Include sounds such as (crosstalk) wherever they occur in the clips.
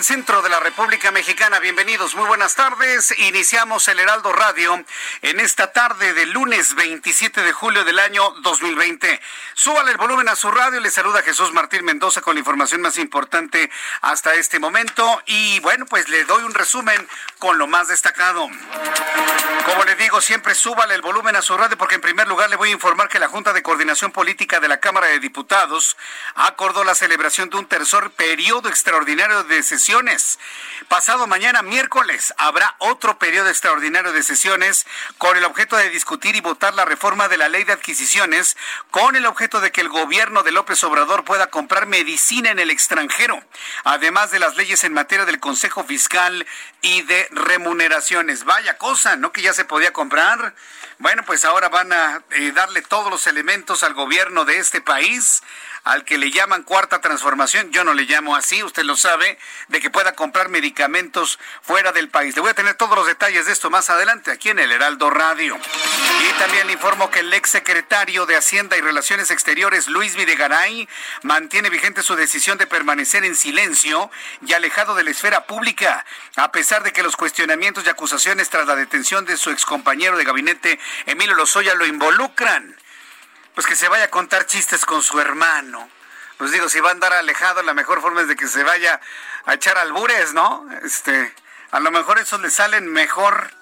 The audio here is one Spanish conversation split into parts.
Del centro de la República Mexicana. Bienvenidos, muy buenas tardes. Iniciamos el Heraldo Radio en esta tarde del lunes 27 de julio del año 2020. Súbale el volumen a su radio. Le saluda Jesús Martín Mendoza con la información más importante hasta este momento. Y bueno, pues le doy un resumen con lo más destacado. Como le digo, siempre súbale el volumen a su radio porque en primer lugar le voy a informar que la Junta de Coordinación Política de la Cámara de Diputados acordó la celebración de un tercer periodo extraordinario de Pasado mañana, miércoles, habrá otro periodo extraordinario de sesiones con el objeto de discutir y votar la reforma de la ley de adquisiciones con el objeto de que el gobierno de López Obrador pueda comprar medicina en el extranjero, además de las leyes en materia del Consejo Fiscal y de remuneraciones. Vaya cosa, ¿no? Que ya se podía comprar. Bueno, pues ahora van a eh, darle todos los elementos al gobierno de este país al que le llaman cuarta transformación, yo no le llamo así, usted lo sabe, de que pueda comprar medicamentos fuera del país. Le voy a tener todos los detalles de esto más adelante aquí en el Heraldo Radio. Y también le informo que el ex secretario de Hacienda y Relaciones Exteriores, Luis Videgaray, mantiene vigente su decisión de permanecer en silencio y alejado de la esfera pública, a pesar de que los cuestionamientos y acusaciones tras la detención de su excompañero de gabinete, Emilio Lozoya, lo involucran pues que se vaya a contar chistes con su hermano. Pues digo, si va a andar alejado, la mejor forma es de que se vaya a echar albures, ¿no? Este, a lo mejor esos le salen mejor.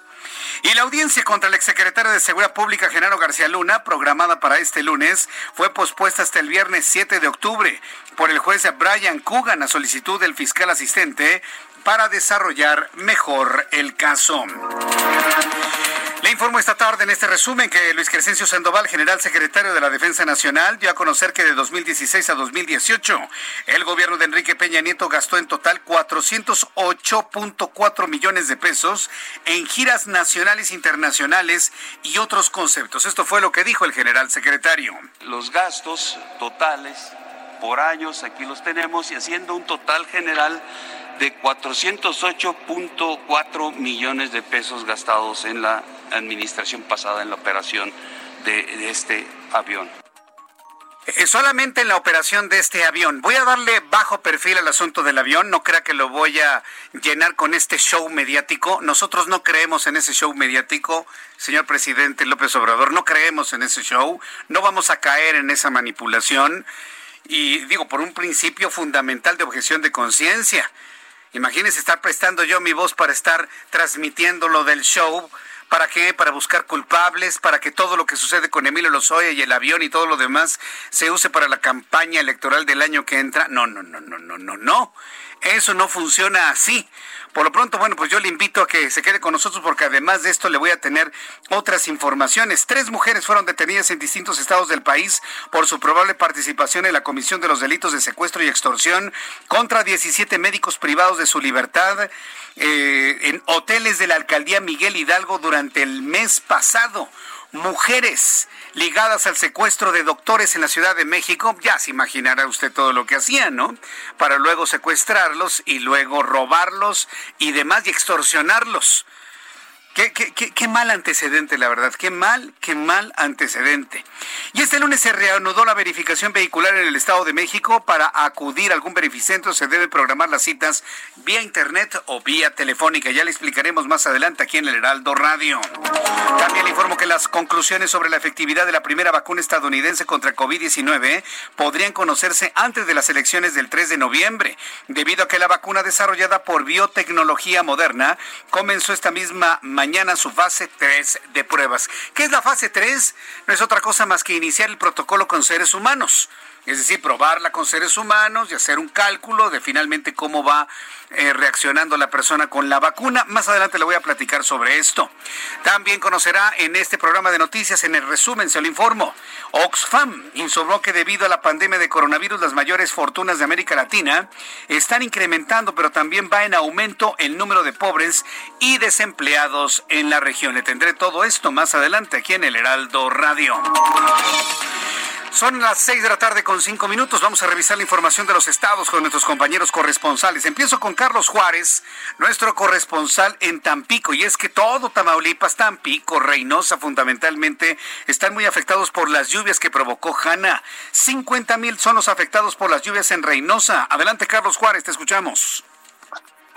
Y la audiencia contra el exsecretario de Seguridad Pública, Genaro García Luna, programada para este lunes, fue pospuesta hasta el viernes 7 de octubre por el juez Brian Coogan a solicitud del fiscal asistente para desarrollar mejor el caso. Informo esta tarde en este resumen que Luis Crescencio Sandoval, general secretario de la Defensa Nacional, dio a conocer que de 2016 a 2018 el gobierno de Enrique Peña Nieto gastó en total 408.4 millones de pesos en giras nacionales, internacionales y otros conceptos. Esto fue lo que dijo el general secretario. Los gastos totales por años, aquí los tenemos, y haciendo un total general de 408.4 millones de pesos gastados en la administración pasada, en la operación de, este avión. Eh, solamente en la operación de este avión. Voy a darle bajo perfil al asunto del avión. No crea que lo voy a llenar con este show mediático. Nosotros no creemos en ese show mediático, señor presidente López Obrador. No creemos en ese show. No vamos a caer en esa manipulación. Y digo, por un principio fundamental de objeción de conciencia. Imagínense estar prestando yo mi voz para estar transmitiendo lo del show. ¿Para qué? Para buscar culpables, para que todo lo que sucede con Emilio Lozoya y el avión y todo lo demás se use para la campaña electoral del año que entra. No, no, no, no, no, no, no. Eso no funciona así. Por lo pronto, bueno, pues yo le invito a que se quede con nosotros porque además de esto le voy a tener otras informaciones. Tres mujeres fueron detenidas en distintos estados del país por su probable participación en la comisión de los delitos de secuestro y extorsión contra 17 médicos privados de su libertad eh, en hoteles de la alcaldía Miguel Hidalgo durante el mes pasado. Mujeres ligadas al secuestro de doctores en la Ciudad de México, ya se imaginará usted todo lo que hacían, ¿no? Para luego secuestrarlos y luego robarlos y demás y extorsionarlos. Qué, mal antecedente, la verdad. Qué mal, qué mal antecedente. Y este lunes se reanudó la verificación vehicular en el Estado de México. Para acudir a algún verificentro se deben programar las citas vía internet o vía telefónica. Ya le explicaremos más adelante aquí en el Heraldo Radio. También le informo que las conclusiones sobre la efectividad de la primera vacuna estadounidense contra COVID-19 podrían conocerse antes de las elecciones del 3 de noviembre, debido a que la vacuna desarrollada por biotecnología moderna comenzó esta misma mañana su fase 3 de pruebas. ¿Qué es la fase 3? No es otra cosa más que iniciar el protocolo con seres humanos es decir, probarla con seres humanos y hacer un cálculo de finalmente cómo va eh, reaccionando la persona con la vacuna. Más adelante le voy a platicar sobre esto. También conocerá en este programa de noticias, en el resumen se lo informo, Oxfam informó que debido a la pandemia de coronavirus las mayores fortunas de América Latina están incrementando, pero también va en aumento el número de pobres y desempleados en la región. Le tendré todo esto más adelante aquí en el Heraldo Radio. Son las seis de la tarde con cinco minutos. Vamos a revisar la información de los estados con nuestros compañeros corresponsales. Empiezo con Carlos Juárez, nuestro corresponsal en Tampico. Y es que todo Tamaulipas, Tampico, Reynosa fundamentalmente, están muy afectados por las lluvias que provocó Hanna. 50 mil son los afectados por las lluvias en Reynosa. Adelante, Carlos Juárez, te escuchamos.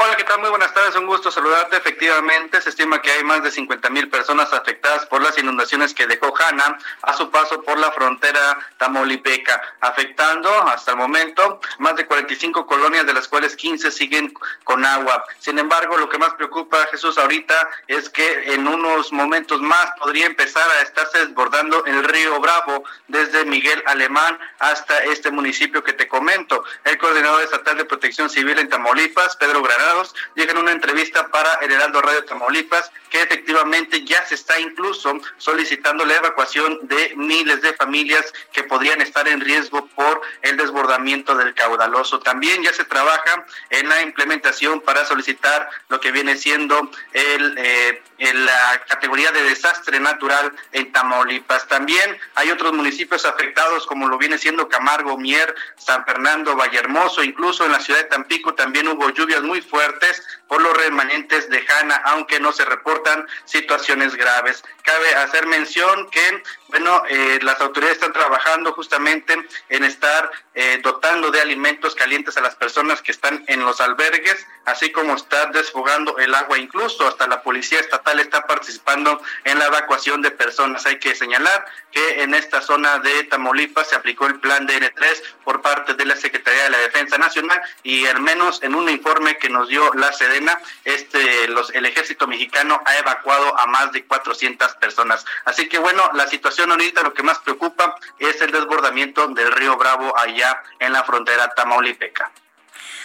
Hola, ¿qué tal? Muy buenas tardes, un gusto saludarte. Efectivamente, se estima que hay más de 50 mil personas afectadas por las inundaciones que dejó Hanna a su paso por la frontera tamaulipeca, afectando hasta el momento más de 45 colonias, de las cuales 15 siguen con agua. Sin embargo, lo que más preocupa a Jesús ahorita es que en unos momentos más podría empezar a estarse desbordando el río Bravo desde Miguel Alemán hasta este municipio que te comento. El coordinador estatal de protección civil en Tamaulipas, Pedro Granada, llega en una entrevista para el Heraldo Radio Tamaulipas que efectivamente ya se está incluso solicitando la evacuación de miles de familias que podrían estar en riesgo por el desbordamiento del caudaloso. También ya se trabaja en la implementación para solicitar lo que viene siendo el, eh, la categoría de desastre natural en Tamaulipas. También hay otros municipios afectados como lo viene siendo Camargo, Mier, San Fernando, Vallehermoso, incluso en la ciudad de Tampico también hubo lluvias muy fuertes por los remanentes de Jana, aunque no se reportan situaciones graves. Cabe hacer mención que, bueno, eh, las autoridades están trabajando justamente en estar eh, dotando de alimentos calientes a las personas que están en los albergues, así como estar desfogando el agua. Incluso hasta la policía estatal está participando en la evacuación de personas. Hay que señalar que en esta zona de Tamaulipas se aplicó el plan DN3 por parte de la Secretaría de la Defensa Nacional y al menos en un informe que nos dio la Sedena, este, los, el ejército mexicano ha evacuado a más de 400 personas. Así que bueno, la situación ahorita lo que más preocupa es el desbordamiento del río Bravo allá en la frontera tamaulipeca.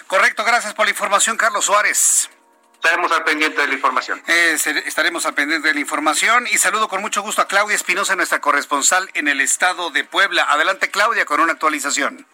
Correcto, gracias por la información, Carlos Suárez. Estaremos al pendiente de la información. Eh, estaremos al pendiente de la información y saludo con mucho gusto a Claudia Espinosa, nuestra corresponsal en el estado de Puebla. Adelante, Claudia, con una actualización.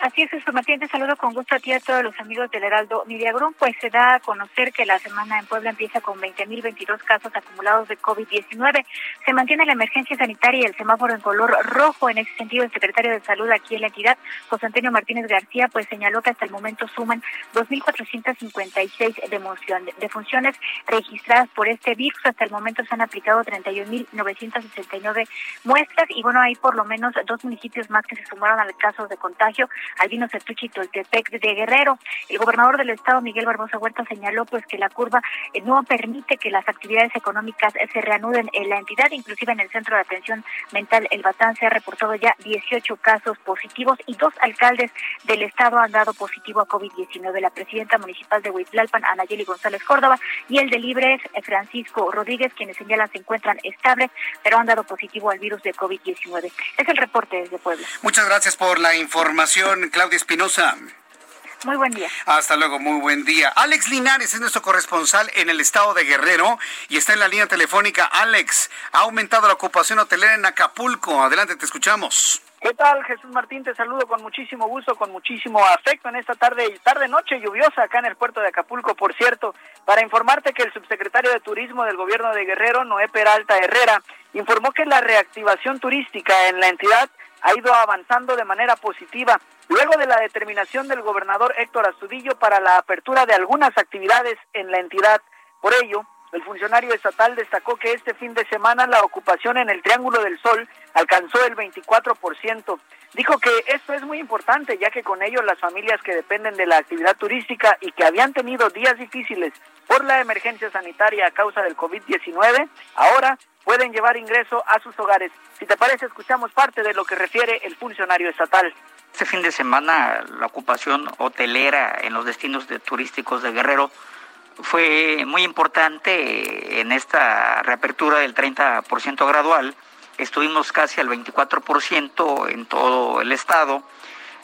Así es, Jesús Martín, te saludo con gusto a ti y a todos los amigos del Heraldo Media Pues se da a conocer que la semana en Puebla empieza con 20.022 casos acumulados de COVID-19. Se mantiene la emergencia sanitaria y el semáforo en color rojo. En ese sentido, el secretario de Salud aquí en la entidad, José Antonio Martínez García, pues señaló que hasta el momento suman 2.456 defunciones registradas por este virus. Hasta el momento se han aplicado 31.969 muestras y bueno, hay por lo menos dos municipios más que se sumaron al caso de contagio Albino Certuchi Toltepec de Guerrero. El gobernador del estado, Miguel Barbosa Huerta, señaló pues que la curva eh, no permite que las actividades económicas eh, se reanuden en la entidad, inclusive en el centro de atención mental El Batán se ha reportado ya 18 casos positivos y dos alcaldes del estado han dado positivo a COVID-19. La presidenta municipal de Huitlalpan, Anayeli González Córdoba, y el de Libres, eh, Francisco Rodríguez, quienes señalan se encuentran estables, pero han dado positivo al virus de COVID-19. Es el reporte desde Puebla. Muchas gracias por la información. Claudia Espinosa. Muy buen día. Hasta luego, muy buen día. Alex Linares es nuestro corresponsal en el estado de Guerrero y está en la línea telefónica. Alex, ha aumentado la ocupación hotelera en Acapulco. Adelante, te escuchamos. ¿Qué tal, Jesús Martín? Te saludo con muchísimo gusto, con muchísimo afecto en esta tarde y tarde noche lluviosa acá en el puerto de Acapulco, por cierto, para informarte que el subsecretario de Turismo del gobierno de Guerrero, Noé Peralta Herrera, informó que la reactivación turística en la entidad ha ido avanzando de manera positiva luego de la determinación del gobernador Héctor Astudillo para la apertura de algunas actividades en la entidad. Por ello, el funcionario estatal destacó que este fin de semana la ocupación en el Triángulo del Sol alcanzó el 24%. Dijo que esto es muy importante ya que con ello las familias que dependen de la actividad turística y que habían tenido días difíciles por la emergencia sanitaria a causa del COVID-19, ahora pueden llevar ingreso a sus hogares. Si te parece, escuchamos parte de lo que refiere el funcionario estatal. Este fin de semana la ocupación hotelera en los destinos turísticos de Guerrero fue muy importante en esta reapertura del 30% gradual. Estuvimos casi al 24% en todo el estado,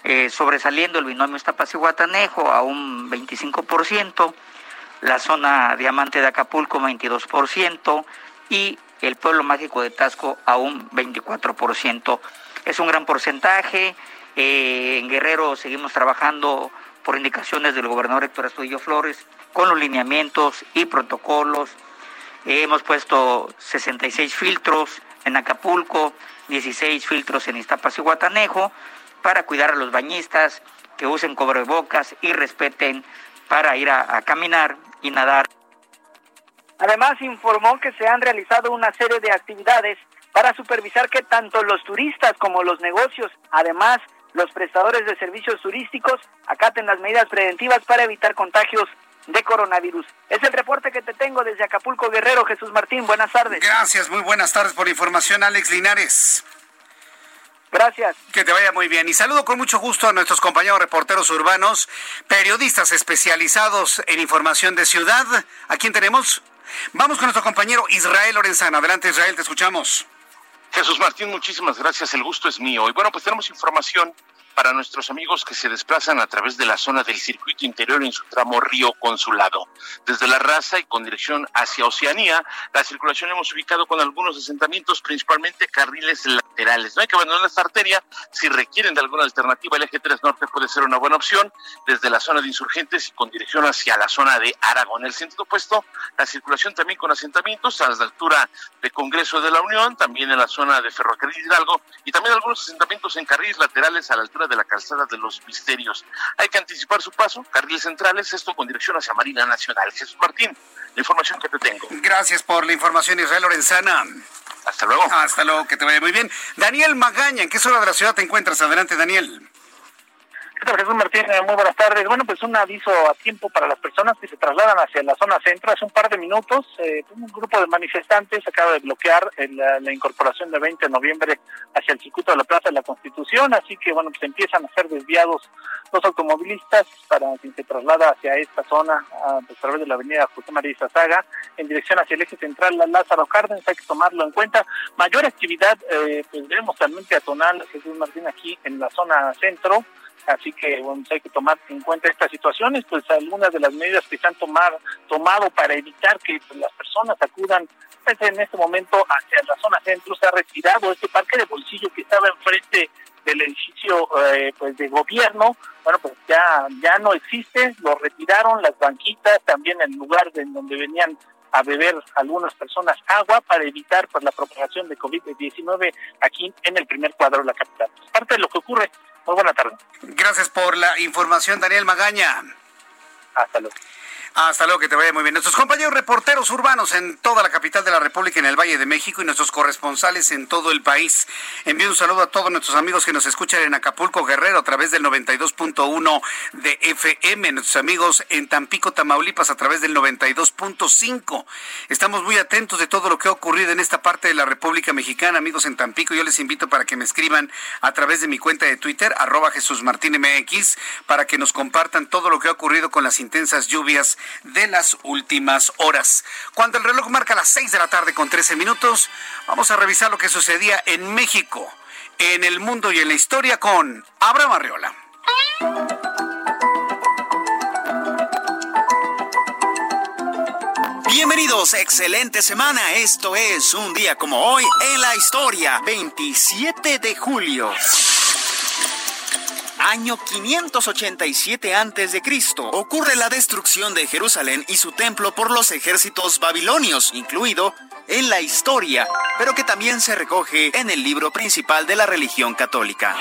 eh, sobresaliendo el binomio Iztapas-Guatanejo a un 25%, la zona diamante de Acapulco 22% y el pueblo mágico de Tasco a un 24%. Es un gran porcentaje. Eh, en Guerrero seguimos trabajando por indicaciones del gobernador Héctor Astudillo Flores con los lineamientos y protocolos. hemos puesto 66 filtros en Acapulco, 16 filtros en Iztapas y Guatanejo para cuidar a los bañistas que usen cobrebocas y respeten para ir a caminar y nadar. Además, informó que se han realizado una serie de actividades para supervisar que tanto los turistas como los negocios, además los prestadores de servicios turísticos, acaten las medidas preventivas para evitar contagios de coronavirus. Es el reporte que te tengo desde Acapulco Guerrero, Jesús Martín. Buenas tardes. Gracias, muy buenas tardes por la información, Alex Linares. Gracias. Que te vaya muy bien. Y saludo con mucho gusto a nuestros compañeros reporteros urbanos, periodistas especializados en información de ciudad. ¿A quién tenemos? Vamos con nuestro compañero Israel Lorenzana. Adelante, Israel, te escuchamos. Jesús Martín, muchísimas gracias. El gusto es mío. Y bueno, pues tenemos información para nuestros amigos que se desplazan a través de la zona del circuito interior en su tramo Río Consulado. Desde la raza y con dirección hacia Oceanía, la circulación hemos ubicado con algunos asentamientos, principalmente carriles laterales. No hay que abandonar esta arteria. Si requieren de alguna alternativa, el eje 3 Norte puede ser una buena opción desde la zona de insurgentes y con dirección hacia la zona de Aragón. El sentido opuesto, la circulación también con asentamientos a la altura de Congreso de la Unión, también en la zona de Ferrocarril Hidalgo y también algunos asentamientos en carriles laterales a la altura de la calzada de los misterios. Hay que anticipar su paso, carriles centrales, esto con dirección hacia Marina Nacional. Jesús Martín, la información que te tengo. Gracias por la información, Israel Lorenzana. Hasta luego. Hasta luego, que te vaya muy bien. Daniel Magaña, ¿en qué zona de la ciudad te encuentras? Adelante, Daniel. ¿Qué Jesús Martín? Eh, muy buenas tardes. Bueno, pues un aviso a tiempo para las personas que se trasladan hacia la zona centro. Hace un par de minutos, eh, un grupo de manifestantes acaba de bloquear la, incorporación de 20 de noviembre hacia el circuito de la Plaza de la Constitución. Así que, bueno, pues empiezan a ser desviados los automovilistas para quien se traslada hacia esta zona a, través de la avenida José María Izazaga en dirección hacia el eje central Lázaro Cárdenas. Hay que tomarlo en cuenta. Mayor actividad, eh, pues vemos realmente atonal, Jesús Martín, aquí en la zona centro. Así que bueno, hay que tomar en cuenta estas situaciones, pues algunas de las medidas que se han tomado, tomado para evitar que pues, las personas acudan pues, en este momento hacia la zona centro, se ha retirado este parque de bolsillo que estaba enfrente del edificio eh, pues de gobierno, bueno pues ya ya no existe, lo retiraron las banquitas, también el lugar de donde venían a beber algunas personas agua para evitar pues la propagación de COVID-19 aquí en el primer cuadro de la capital. parte de lo que ocurre muy buena tarde. Gracias por la información, Daniel Magaña. Hasta luego. Hasta luego, que te vaya muy bien. Nuestros compañeros reporteros urbanos en toda la capital de la República, en el Valle de México, y nuestros corresponsales en todo el país. Envío un saludo a todos nuestros amigos que nos escuchan en Acapulco, Guerrero, a través del 92.1 de FM, nuestros amigos en Tampico, Tamaulipas, a través del 92.5. Estamos muy atentos de todo lo que ha ocurrido en esta parte de la República Mexicana, amigos en Tampico. Yo les invito para que me escriban a través de mi cuenta de Twitter, arroba Jesús Martín MX, para que nos compartan todo lo que ha ocurrido con las intensas lluvias de las últimas horas. Cuando el reloj marca las 6 de la tarde con 13 minutos, vamos a revisar lo que sucedía en México, en el mundo y en la historia con Abraham Arriola. Bienvenidos, excelente semana. Esto es un día como hoy en la historia, 27 de julio año 587 a.C., ocurre la destrucción de Jerusalén y su templo por los ejércitos babilonios, incluido en la historia, pero que también se recoge en el libro principal de la religión católica.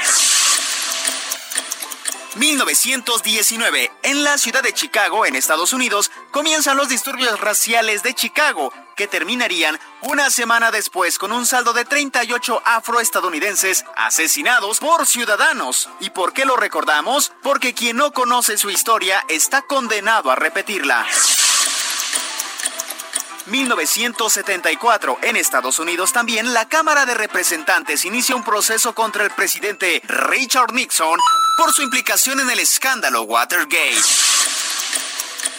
1919. En la ciudad de Chicago, en Estados Unidos, comienzan los disturbios raciales de Chicago, que terminarían una semana después con un saldo de 38 afroestadounidenses asesinados por ciudadanos. ¿Y por qué lo recordamos? Porque quien no conoce su historia está condenado a repetirla. 1974. En Estados Unidos también la Cámara de Representantes inicia un proceso contra el presidente Richard Nixon por su implicación en el escándalo Watergate.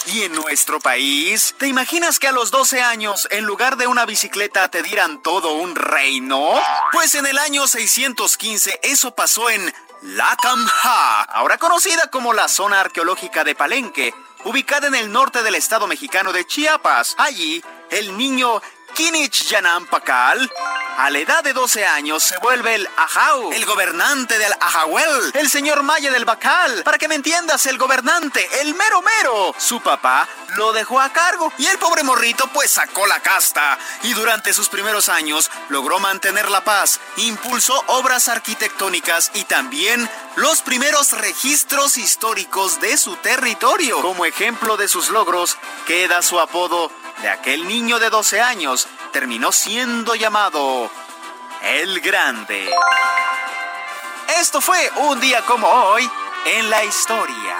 ¿Y en nuestro país? ¿Te imaginas que a los 12 años, en lugar de una bicicleta, te dieran todo un reino? Pues en el año 615 eso pasó en Lacamha, ahora conocida como la zona arqueológica de Palenque, ubicada en el norte del estado mexicano de Chiapas. Allí, el niño Kinich Yanam Pakal, a la edad de 12 años, se vuelve el Ajau, el gobernante del Ajahuel, el señor Maya del Bacal. Para que me entiendas, el gobernante, el mero mero. Su papá lo dejó a cargo y el pobre morrito pues sacó la casta. Y durante sus primeros años logró mantener la paz, impulsó obras arquitectónicas y también los primeros registros históricos de su territorio. Como ejemplo de sus logros, queda su apodo de aquel niño de 12 años terminó siendo llamado el Grande. Esto fue un día como hoy en la historia.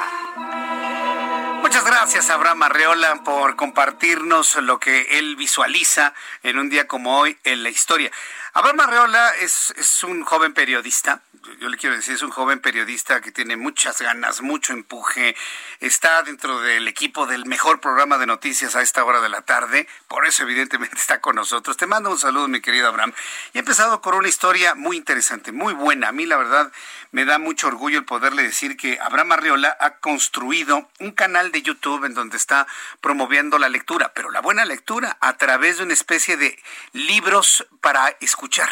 Muchas gracias, Abraham Arreola, por compartirnos lo que él visualiza en un día como hoy en la historia. Abraham Arreola es, es un joven periodista, yo le quiero decir, es un joven periodista que tiene muchas ganas, mucho empuje, está dentro del equipo del mejor programa de noticias a esta hora de la tarde, por eso evidentemente (laughs) está con nosotros. Te mando un saludo, mi querido Abraham. Y he empezado con una historia muy interesante, muy buena. A mí, la verdad, me da mucho orgullo el poderle decir que Abraham Arriola ha construido un canal de YouTube en donde está promoviendo la lectura, pero la buena lectura a través de una especie de libros para escuchar.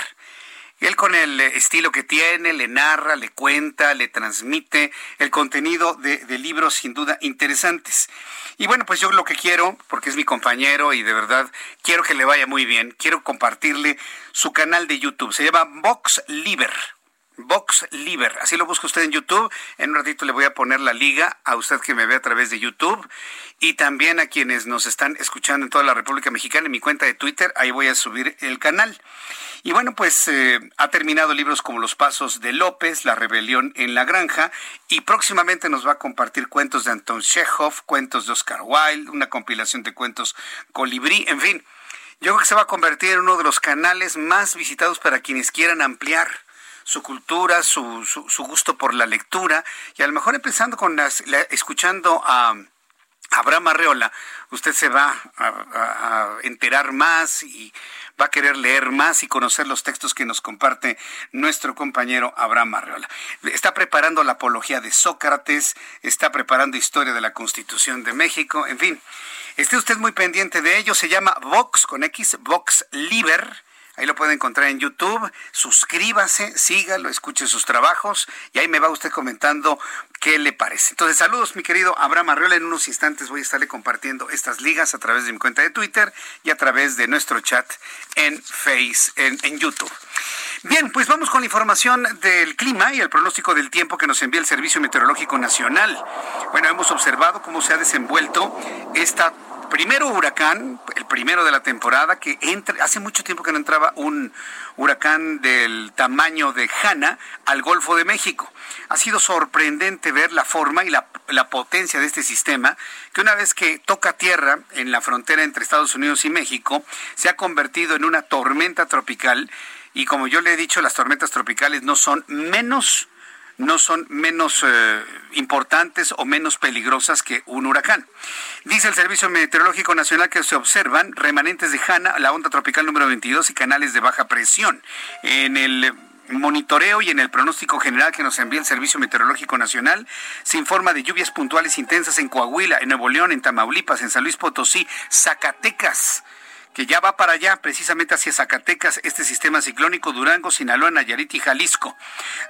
Él con el estilo que tiene, le narra, le cuenta, le transmite el contenido de, libros sin duda interesantes. Y bueno, pues yo lo que quiero, porque es mi compañero y de verdad quiero que le vaya muy bien, quiero compartirle su canal de YouTube. Se llama Vox Liber. Vox Liber, así lo busca usted en YouTube. En un ratito le voy a poner la liga a usted que me ve a través de YouTube y también a quienes nos están escuchando en toda la República Mexicana en mi cuenta de Twitter. Ahí voy a subir el canal. Y bueno, pues eh, ha terminado libros como Los Pasos de López, La Rebelión en la Granja, y próximamente nos va a compartir cuentos de Anton Chekhov, cuentos de Oscar Wilde, una compilación de cuentos colibrí, en fin. Yo creo que se va a convertir en uno de los canales más visitados para quienes quieran ampliar su cultura, su, su, gusto por la lectura, y a lo mejor empezando con las, escuchando a Abraham Arreola, usted se va a enterar más y va a querer leer más y conocer los textos que nos comparte nuestro compañero Abraham Arreola. Está preparando la apología de Sócrates, está preparando historia de la Constitución de México, en fin. Esté usted muy pendiente de ello, se llama Vox con X, Vox Liber Ahí lo puede encontrar en YouTube. Suscríbase, sígalo, escuche sus trabajos y ahí me va usted comentando qué le parece. Entonces, saludos, mi querido Abraham Arriola. En unos instantes voy a estarle compartiendo estas ligas a través de mi cuenta de Twitter y a través de nuestro chat en Face, en, en YouTube. Bien, pues vamos con la información del clima y el pronóstico del tiempo que nos envía el Servicio Meteorológico Nacional. Bueno, hemos observado cómo se ha desenvuelto esta primero huracán, el primero de la temporada, que entra, hace mucho tiempo que no entraba un huracán del tamaño de Hanna al Golfo de México. Ha sido sorprendente ver la forma y la, la potencia de este sistema, que una vez que toca tierra en la frontera entre Estados Unidos y México, se ha convertido en una tormenta tropical. Y como yo le he dicho, las tormentas tropicales no son menos no son menos eh, importantes o menos peligrosas que un huracán. Dice el Servicio Meteorológico Nacional que se observan remanentes de Hanna, la onda tropical número 22 y canales de baja presión. En el monitoreo y en el pronóstico general que nos envía el Servicio Meteorológico Nacional, se informa de lluvias puntuales intensas en Coahuila, en Nuevo León, en Tamaulipas, en San Luis Potosí, Zacatecas que ya va para allá, precisamente hacia Zacatecas, este sistema ciclónico Durango, Sinaloa, Nayarit y Jalisco.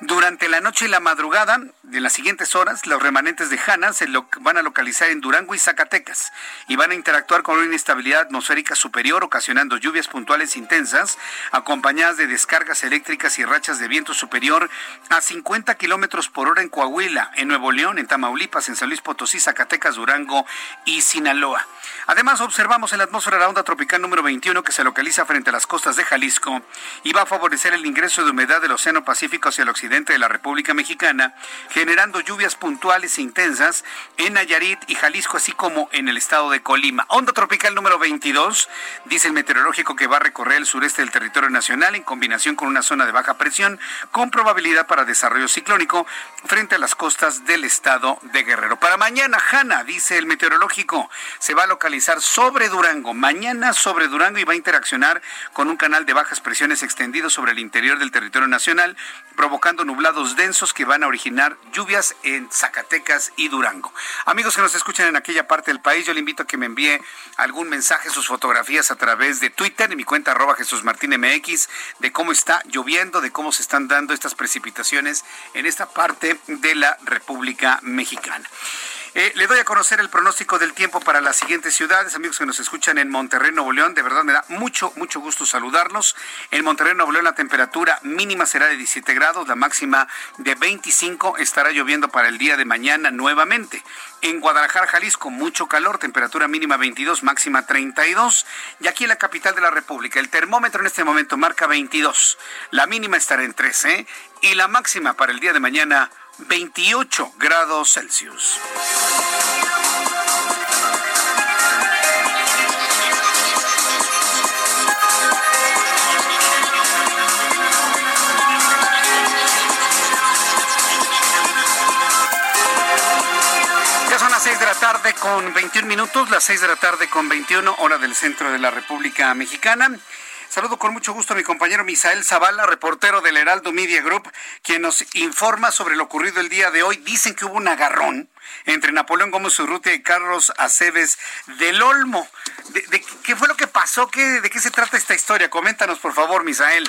Durante la noche y la madrugada de las siguientes horas, los remanentes de Hanna se van a localizar en Durango y Zacatecas y van a interactuar con una inestabilidad atmosférica superior, ocasionando lluvias puntuales intensas, acompañadas de descargas eléctricas y rachas de viento superior a 50 kilómetros por hora en Coahuila, en Nuevo León, en Tamaulipas, en San Luis Potosí, Zacatecas, Durango y Sinaloa. Además, observamos en la atmósfera la onda tropical número 21 que se localiza frente a las costas de Jalisco y va a favorecer el ingreso de humedad del Océano Pacífico hacia el occidente de la República Mexicana, generando lluvias puntuales e intensas en Nayarit y Jalisco, así como en el estado de Colima. Onda tropical número 22, dice el meteorológico que va a recorrer el sureste del territorio nacional en combinación con una zona de baja presión con probabilidad para desarrollo ciclónico frente a las costas del estado de Guerrero. Para mañana, Hanna, dice el meteorológico, se va a localizar sobre Durango, mañana sobre Durango y va a interaccionar con un canal de bajas presiones extendido sobre el interior del territorio nacional, provocando nublados densos que van a originar lluvias en Zacatecas y Durango. Amigos que nos escuchan en aquella parte del país, yo le invito a que me envíe algún mensaje, sus fotografías a través de Twitter, en mi cuenta arroba Jesús Martín MX, de cómo está lloviendo, de cómo se están dando estas precipitaciones en esta parte de la República Mexicana. Eh, le doy a conocer el pronóstico del tiempo para las siguientes ciudades, amigos que nos escuchan en Monterrey, Nuevo León. De verdad me da mucho, mucho gusto saludarlos. En Monterrey, Nuevo León, la temperatura mínima será de 17 grados, la máxima de 25. Estará lloviendo para el día de mañana nuevamente. En Guadalajara, Jalisco, mucho calor, temperatura mínima 22, máxima 32. Y aquí en la capital de la República, el termómetro en este momento marca 22. La mínima estará en 13 y la máxima para el día de mañana 28 grados Celsius. Ya son las 6 de la tarde con 21 minutos, las 6 de la tarde con 21 hora del centro de la República Mexicana. Saludo con mucho gusto a mi compañero Misael Zavala, reportero del Heraldo Media Group, quien nos informa sobre lo ocurrido el día de hoy. Dicen que hubo un agarrón entre Napoleón Gómez Urrutia y Carlos Aceves del Olmo. ¿Qué fue lo que pasó? ¿Qué, ¿De qué se trata esta historia? Coméntanos, por favor, Misael.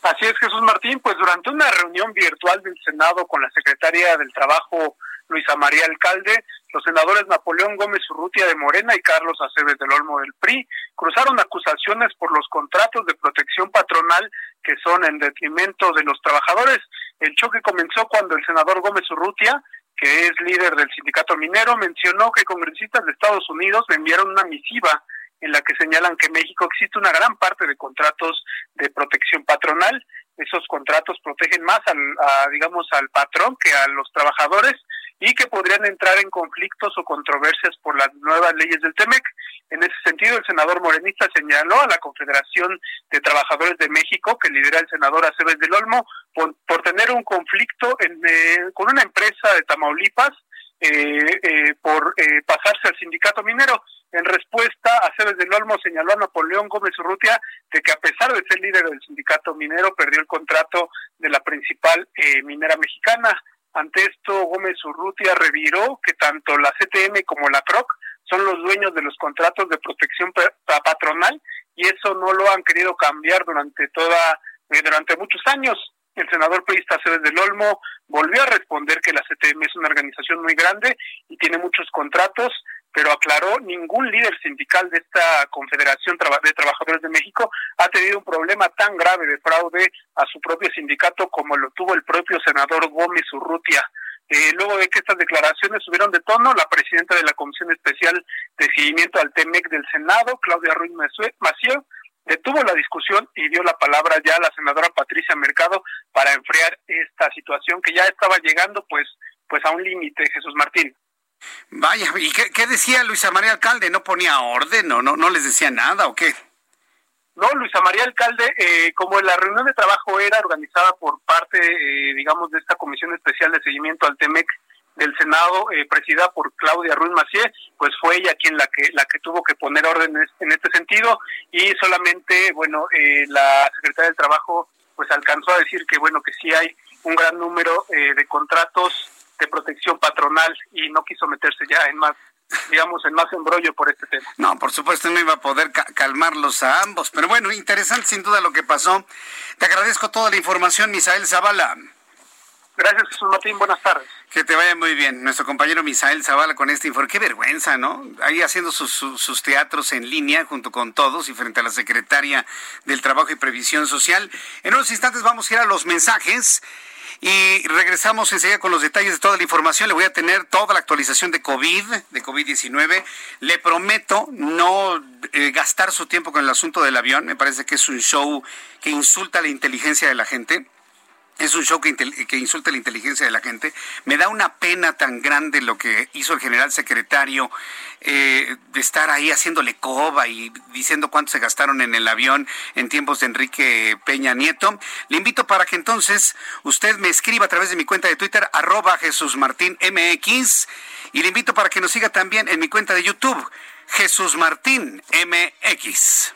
Así es, Jesús Martín. Pues durante una reunión virtual del Senado con la secretaria del Trabajo, Luisa María Alcalde, los senadores Napoleón Gómez Urrutia de Morena y Carlos Aceves del Olmo del PRI cruzaron acusaciones por los contratos de protección patronal que son en detrimento de los trabajadores. El choque comenzó cuando el senador Gómez Urrutia, que es líder del sindicato minero, mencionó que congresistas de Estados Unidos le enviaron una misiva en la que señalan que en México existe una gran parte de contratos de protección patronal. Esos contratos protegen más al, digamos, al patrón que a los trabajadores y que podrían entrar en conflictos o controversias por las nuevas leyes del TEMEC. En ese sentido, el senador morenista señaló a la Confederación de Trabajadores de México, que lidera el senador Aceves del Olmo, por, tener un conflicto eh, con una empresa de Tamaulipas eh, eh, por pasarse al sindicato minero. En respuesta, Aceves del Olmo señaló a Napoleón Gómez Urrutia de que a pesar de ser líder del sindicato minero, perdió el contrato de la principal minera mexicana. Ante esto, Gómez Urrutia reviró que tanto la CTM como la CROC son los dueños de los contratos de protección patronal y eso no lo han querido cambiar durante toda eh, durante muchos años. El senador priista César del Olmo volvió a responder que la CTM es una organización muy grande y tiene muchos contratos, pero aclaró ningún líder sindical de esta Confederación de Trabajadores de México ha tenido un problema tan grave de fraude a su propio sindicato como lo tuvo el propio senador Gómez Urrutia. Eh, luego de que estas declaraciones subieron de tono, la presidenta de la Comisión Especial de Seguimiento al TEMEC del Senado, Claudia Ruiz Mació, detuvo la discusión y dio la palabra ya a la senadora Patricia Mercado para enfriar esta situación que ya estaba llegando pues pues a un límite, Jesús Martín. Vaya, ¿y qué, decía Luisa María Alcalde? ¿No ponía orden o no, no les decía nada o qué? No, Luisa María Alcalde, eh, como la reunión de trabajo era organizada por parte, eh, digamos, de esta Comisión Especial de Seguimiento al TEMEC del Senado, eh, presidida por Claudia Ruiz Macié, pues fue ella quien la que la que tuvo que poner órdenes en este sentido y solamente, bueno, la Secretaría del Trabajo pues alcanzó a decir que, bueno, que sí hay un gran número de contratos de protección patronal y no quiso meterse ya en más digamos, en más embrollo por este tema. No, por supuesto no iba a poder calmarlos a ambos, pero bueno, interesante sin duda lo que pasó. Te agradezco toda la información, Misael Zavala. Gracias, Jesús Martín. Buenas tardes. Que te vaya muy bien. Nuestro compañero Misael Zavala con este informe. Qué vergüenza, ¿no? Ahí haciendo sus, sus, teatros en línea junto con todos y frente a la secretaria del Trabajo y Previsión Social. En unos instantes vamos a ir a los mensajes. Y regresamos enseguida con los detalles de toda la información. Le voy a tener toda la actualización de COVID, de COVID-19. Le prometo no eh, gastar su tiempo con el asunto del avión. Me parece que es un show que insulta la inteligencia de la gente es un show que, insulta la inteligencia de la gente. Me da una pena tan grande lo que hizo el general secretario eh, de estar ahí haciéndole coba y diciendo cuánto se gastaron en el avión en tiempos de Enrique Peña Nieto. Le invito para que entonces usted me escriba a través de mi cuenta de Twitter, arroba Jesús Martín MX, y le invito para que nos siga también en mi cuenta de YouTube, Jesús Martín MX.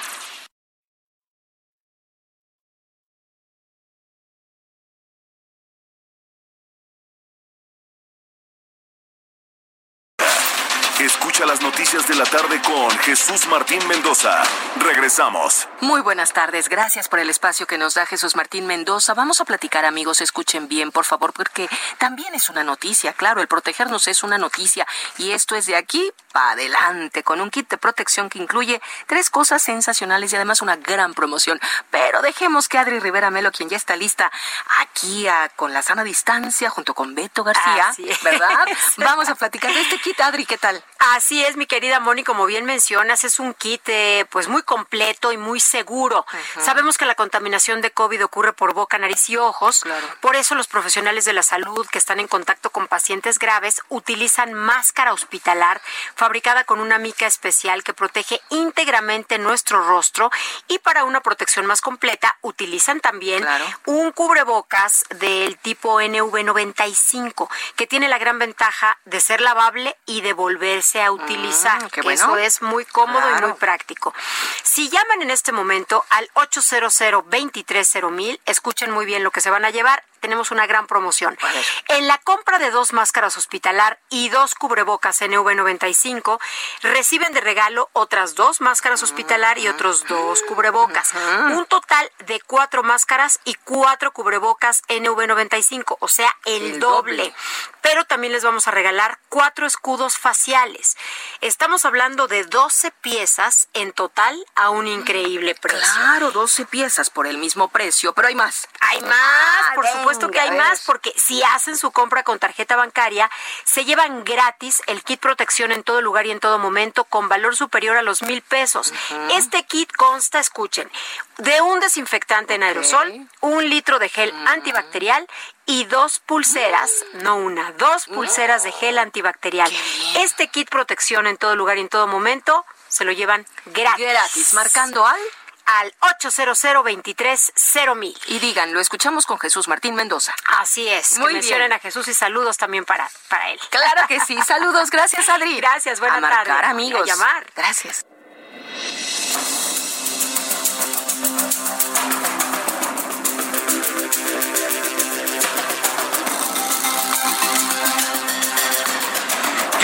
De la tarde con Jesús Martín Mendoza. Regresamos. Muy buenas tardes. Gracias por el espacio que nos da Jesús Martín Mendoza. Vamos a platicar, amigos. Escuchen bien, por favor, porque también es una noticia. Claro, el protegernos es una noticia. Y esto es de aquí para adelante, con un kit de protección que incluye tres cosas sensacionales y además una gran promoción. Pero dejemos que Adri Rivera Melo, quien ya está lista aquí con la sana distancia, junto con Beto García, ¿verdad? Vamos a platicar de este kit. Adri, ¿qué tal? Así es, mi querida Moni, como bien mencionas, es un kit eh, pues muy completo y muy seguro. Sabemos que la contaminación de COVID ocurre por boca, nariz y ojos. Por eso los profesionales de la salud que están en contacto con pacientes graves utilizan máscara hospitalar fabricada con una mica especial que protege íntegramente nuestro rostro y para una protección más completa utilizan también un cubrebocas del tipo NV95 que tiene la gran ventaja de ser lavable y de volverse a utilizar, que eso es muy cómodo y muy práctico. Si llaman en este momento al 800 230 escuchen muy bien lo que se van a llevar tenemos una gran promoción. En la compra de dos máscaras hospitalar y dos cubrebocas NV95, reciben de regalo otras dos máscaras hospitalar y otros dos cubrebocas. Un total de cuatro máscaras y cuatro cubrebocas NV95, o sea, el, doble. Pero también les vamos a regalar cuatro escudos faciales. Estamos hablando de 12 piezas en total a un increíble precio. Claro, 12 piezas por el mismo precio, pero hay más. Hay más, por supuesto supuesto que hay más porque si hacen su compra con tarjeta bancaria, se llevan gratis el kit protección en todo lugar y en todo momento con valor superior a los mil pesos. Este kit consta, escuchen, de un desinfectante en aerosol, un litro de gel antibacterial y dos pulseras, no una, dos pulseras de gel antibacterial. Este kit protección en todo lugar y en todo momento se lo llevan gratis. Gratis, marcando al al 800 mil Y digan, lo escuchamos con Jesús Martín Mendoza. Así es. Muy que mencionen a Jesús y saludos también para, para él. Claro que sí. Saludos. Gracias, Adri. Gracias. Buenas a marcar, amigos. A llamar. Gracias.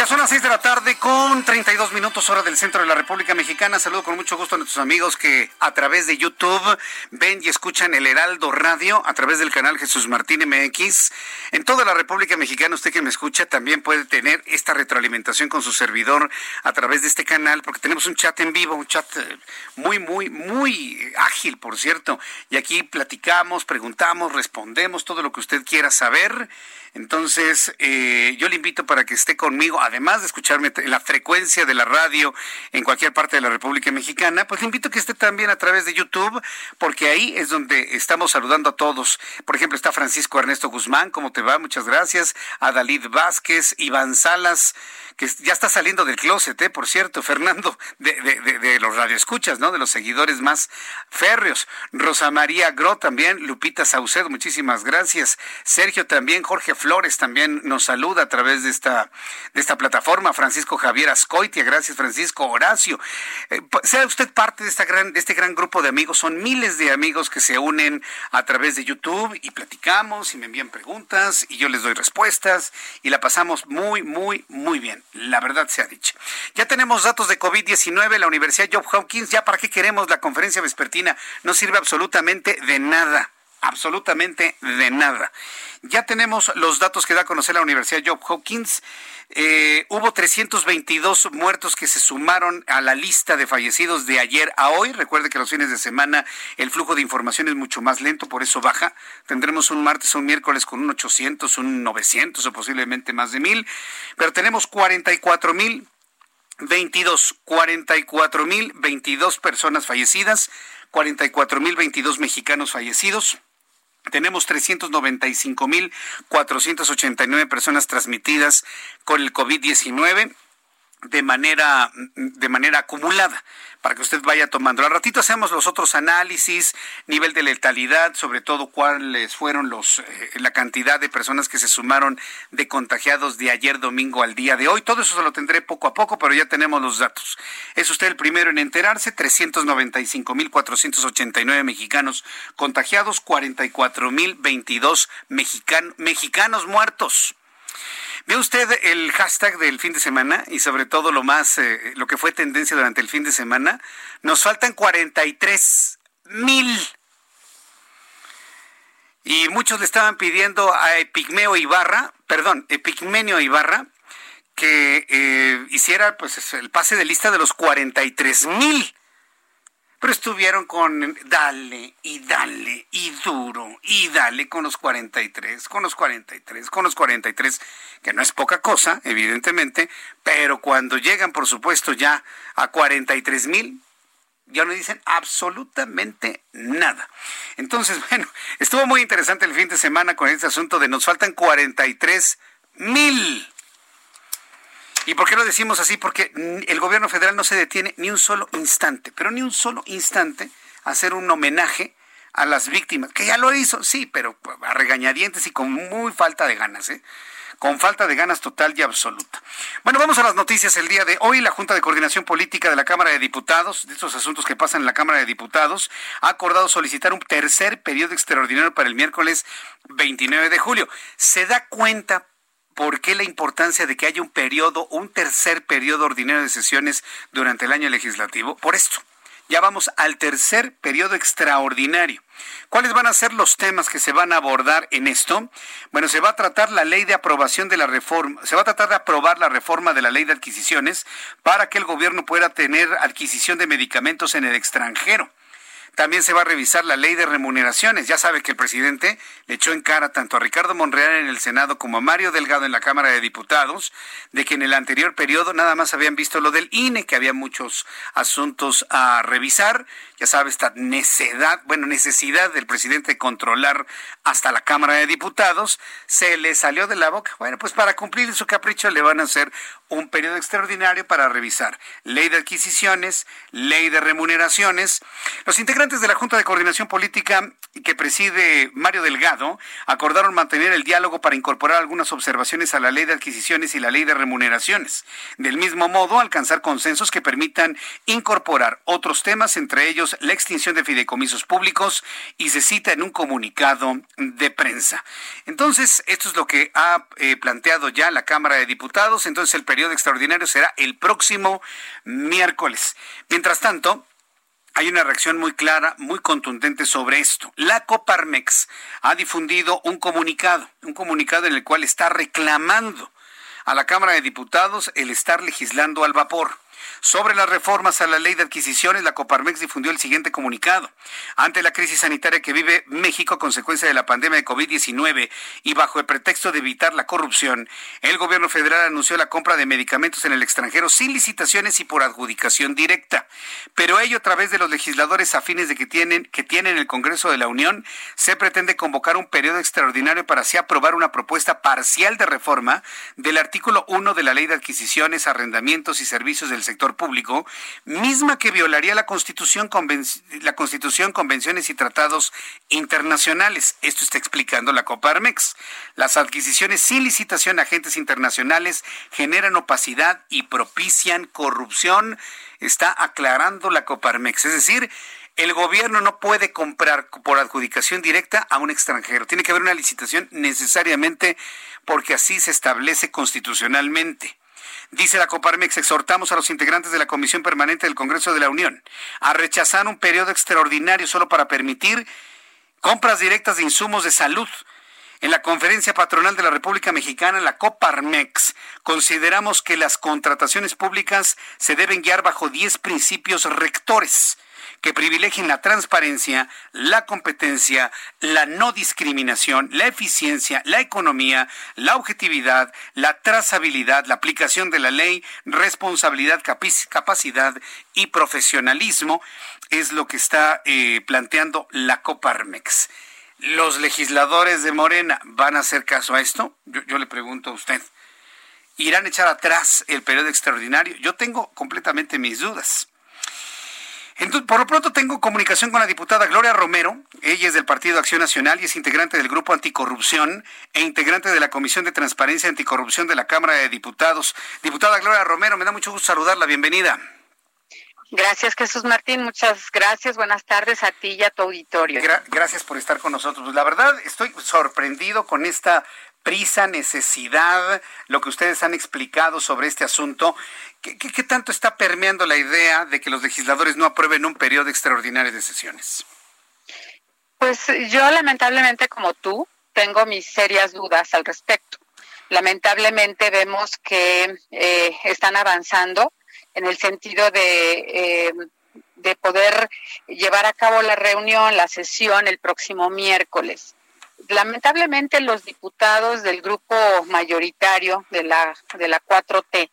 Son las 6 de la tarde con 32 minutos hora del centro de la República Mexicana. Saludo con mucho gusto a nuestros amigos que a través de YouTube ven y escuchan el Heraldo Radio a través del canal Jesús Martín MX. En toda la República Mexicana, usted que me escucha también puede tener esta retroalimentación con su servidor a través de este canal porque tenemos un chat en vivo, un chat eh, muy, muy, muy ágil, por cierto. Y aquí platicamos, preguntamos, respondemos todo lo que usted quiera saber. Entonces, eh, yo le invito para que esté conmigo, además de escucharme en la frecuencia de la radio en cualquier parte de la República Mexicana, pues le invito a que esté también a través de YouTube, porque ahí es donde estamos saludando a todos. Por ejemplo, está Francisco Ernesto Guzmán, ¿cómo te va? Muchas gracias. A Dalid Vázquez, Iván Salas, que ya está saliendo del closet, ¿eh? por cierto, Fernando, de, de, de, los radioescuchas, ¿no? De los seguidores más férreos. Rosa María Gro también, Lupita Saucedo, muchísimas gracias. Sergio también, Jorge Flores también nos saluda a través de esta, de esta plataforma. Francisco Javier Ascoitia, gracias Francisco Horacio. Eh, sea usted parte de, esta gran, de este gran grupo de amigos, son miles de amigos que se unen a través de YouTube y platicamos y me envían preguntas y yo les doy respuestas y la pasamos muy, muy, muy bien. La verdad se ha dicho. Ya tenemos datos de COVID-19, la Universidad Job Hopkins, ya para qué queremos la conferencia vespertina, no sirve absolutamente de nada absolutamente de nada. Ya tenemos los datos que da a conocer la Universidad Job Hopkins. Eh, hubo 322 muertos que se sumaron a la lista de fallecidos de ayer a hoy. Recuerde que los fines de semana el flujo de información es mucho más lento, por eso baja. Tendremos un martes un miércoles con un 800, un 900 o posiblemente más de mil. Pero tenemos 44 mil 22, 44 mil 22 personas fallecidas, 44 mil 22 mexicanos fallecidos. Tenemos 395.489 personas transmitidas con el COVID-19 de manera, de manera acumulada para que usted vaya tomando. Al ratito hacemos los otros análisis, nivel de letalidad, sobre todo cuáles fueron los eh, la cantidad de personas que se sumaron de contagiados de ayer domingo al día de hoy. Todo eso se lo tendré poco a poco, pero ya tenemos los datos. Es usted el primero en enterarse, 395.489 mexicanos contagiados, 44.022 mexicanos mexicanos muertos. ¿Ve usted el hashtag del fin de semana y sobre todo lo más, eh, lo que fue tendencia durante el fin de semana? Nos faltan 43 mil. Y muchos le estaban pidiendo a Epigmeo Ibarra, perdón, Epigmenio Ibarra, que eh, hiciera pues el pase de lista de los 43 mil pero estuvieron con dale y dale y duro y dale con los 43, con los 43, con los 43, que no es poca cosa, evidentemente, pero cuando llegan, por supuesto, ya a 43 mil, ya no dicen absolutamente nada. Entonces, (laughs) bueno, estuvo muy interesante el fin de semana con este asunto de nos faltan 43 mil. ¿Y por qué lo decimos así? Porque el gobierno federal no se detiene ni un solo instante, pero ni un solo instante a hacer un homenaje a las víctimas, que ya lo hizo, sí, pero a regañadientes y con muy falta de ganas, ¿eh? con falta de ganas total y absoluta. Bueno, vamos a las noticias el día de hoy. La Junta de Coordinación Política de la Cámara de Diputados, de estos asuntos que pasan en la Cámara de Diputados, ha acordado solicitar un tercer periodo extraordinario para el miércoles 29 de julio. Se da cuenta ¿Por qué la importancia de que haya un periodo, un tercer periodo ordinario de sesiones durante el año legislativo? Por esto. Ya vamos al tercer periodo extraordinario. ¿Cuáles van a ser los temas que se van a abordar en esto? Bueno, se va a tratar la ley de aprobación de la reforma, se va a tratar de aprobar la reforma de la ley de adquisiciones para que el gobierno pueda tener adquisición de medicamentos en el extranjero. También se va a revisar la ley de remuneraciones. Ya sabe que el presidente le echó en cara tanto a Ricardo Monreal en el Senado como a Mario Delgado en la Cámara de Diputados de que en el anterior periodo nada más habían visto lo del INE, que había muchos asuntos a revisar. Ya sabe, esta necedad, bueno, necesidad del presidente de controlar hasta la Cámara de Diputados, se le salió de la boca. Bueno, pues para cumplir su capricho le van a hacer un periodo extraordinario para revisar ley de adquisiciones, ley de remuneraciones. Los integrantes de la Junta de Coordinación Política que preside Mario Delgado acordaron mantener el diálogo para incorporar algunas observaciones a la ley de adquisiciones y la ley de remuneraciones. Del mismo modo, alcanzar consensos que permitan incorporar otros temas, entre ellos la extinción de fideicomisos públicos, y se cita en un comunicado de prensa. Entonces, esto es lo que ha eh, planteado ya la Cámara de Diputados. Entonces, el periodo extraordinario será el próximo miércoles. Mientras tanto, hay una reacción muy clara, muy contundente sobre esto. La Coparmex ha difundido un comunicado, un comunicado en el cual está reclamando a la Cámara de Diputados el estar legislando al vapor. Sobre las reformas a la ley de adquisiciones, la Coparmex difundió el siguiente comunicado. Ante la crisis sanitaria que vive México a consecuencia de la pandemia de COVID-19 y bajo el pretexto de evitar la corrupción, el gobierno federal anunció la compra de medicamentos en el extranjero sin licitaciones y por adjudicación directa. Pero ello a través de los legisladores afines de que tienen, que tienen el Congreso de la Unión, se pretende convocar un periodo extraordinario para así aprobar una propuesta parcial de reforma del artículo 1 de la Ley de Adquisiciones, Arrendamientos y Servicios del Sector Público, misma que violaría la Constitución, la Constitución, convenciones y tratados internacionales. Esto está explicando la Coparmex. Las adquisiciones sin licitación a agentes internacionales generan opacidad y propician corrupción, está aclarando la Coparmex. Es decir, el gobierno no puede comprar por adjudicación directa a un extranjero. Tiene que haber una licitación necesariamente porque así se establece constitucionalmente. Dice la Coparmex, exhortamos a los integrantes de la Comisión Permanente del Congreso de la Unión a rechazar un periodo extraordinario solo para permitir compras directas de insumos de salud. En la conferencia patronal de la República Mexicana, la Coparmex, consideramos que las contrataciones públicas se deben guiar bajo 10 principios rectores que privilegien la transparencia, la competencia, la no discriminación, la eficiencia, la economía, la objetividad, la trazabilidad, la aplicación de la ley, responsabilidad, capacidad y profesionalismo, es lo que está eh, planteando la Coparmex. ¿Los legisladores de Morena van a hacer caso a esto? Yo, yo le pregunto a usted. ¿Irán a echar atrás el periodo extraordinario? Yo tengo completamente mis dudas. Entonces, por lo pronto tengo comunicación con la diputada Gloria Romero. Ella es del Partido Acción Nacional y es integrante del Grupo Anticorrupción e integrante de la Comisión de Transparencia y Anticorrupción de la Cámara de Diputados. Diputada Gloria Romero, me da mucho gusto saludarla. Bienvenida. Gracias, Jesús Martín. Muchas gracias. Buenas tardes a ti y a tu auditorio. gracias por estar con nosotros. La verdad, estoy sorprendido con esta prisa, necesidad, lo que ustedes han explicado sobre este asunto. ¿Qué, tanto está permeando la idea de que los legisladores no aprueben un periodo extraordinario de sesiones? Pues yo lamentablemente como tú tengo mis serias dudas al respecto. Lamentablemente vemos que eh, están avanzando en el sentido de, eh, de poder llevar a cabo la reunión, la sesión el próximo miércoles. Lamentablemente los diputados del grupo mayoritario de la, de la 4T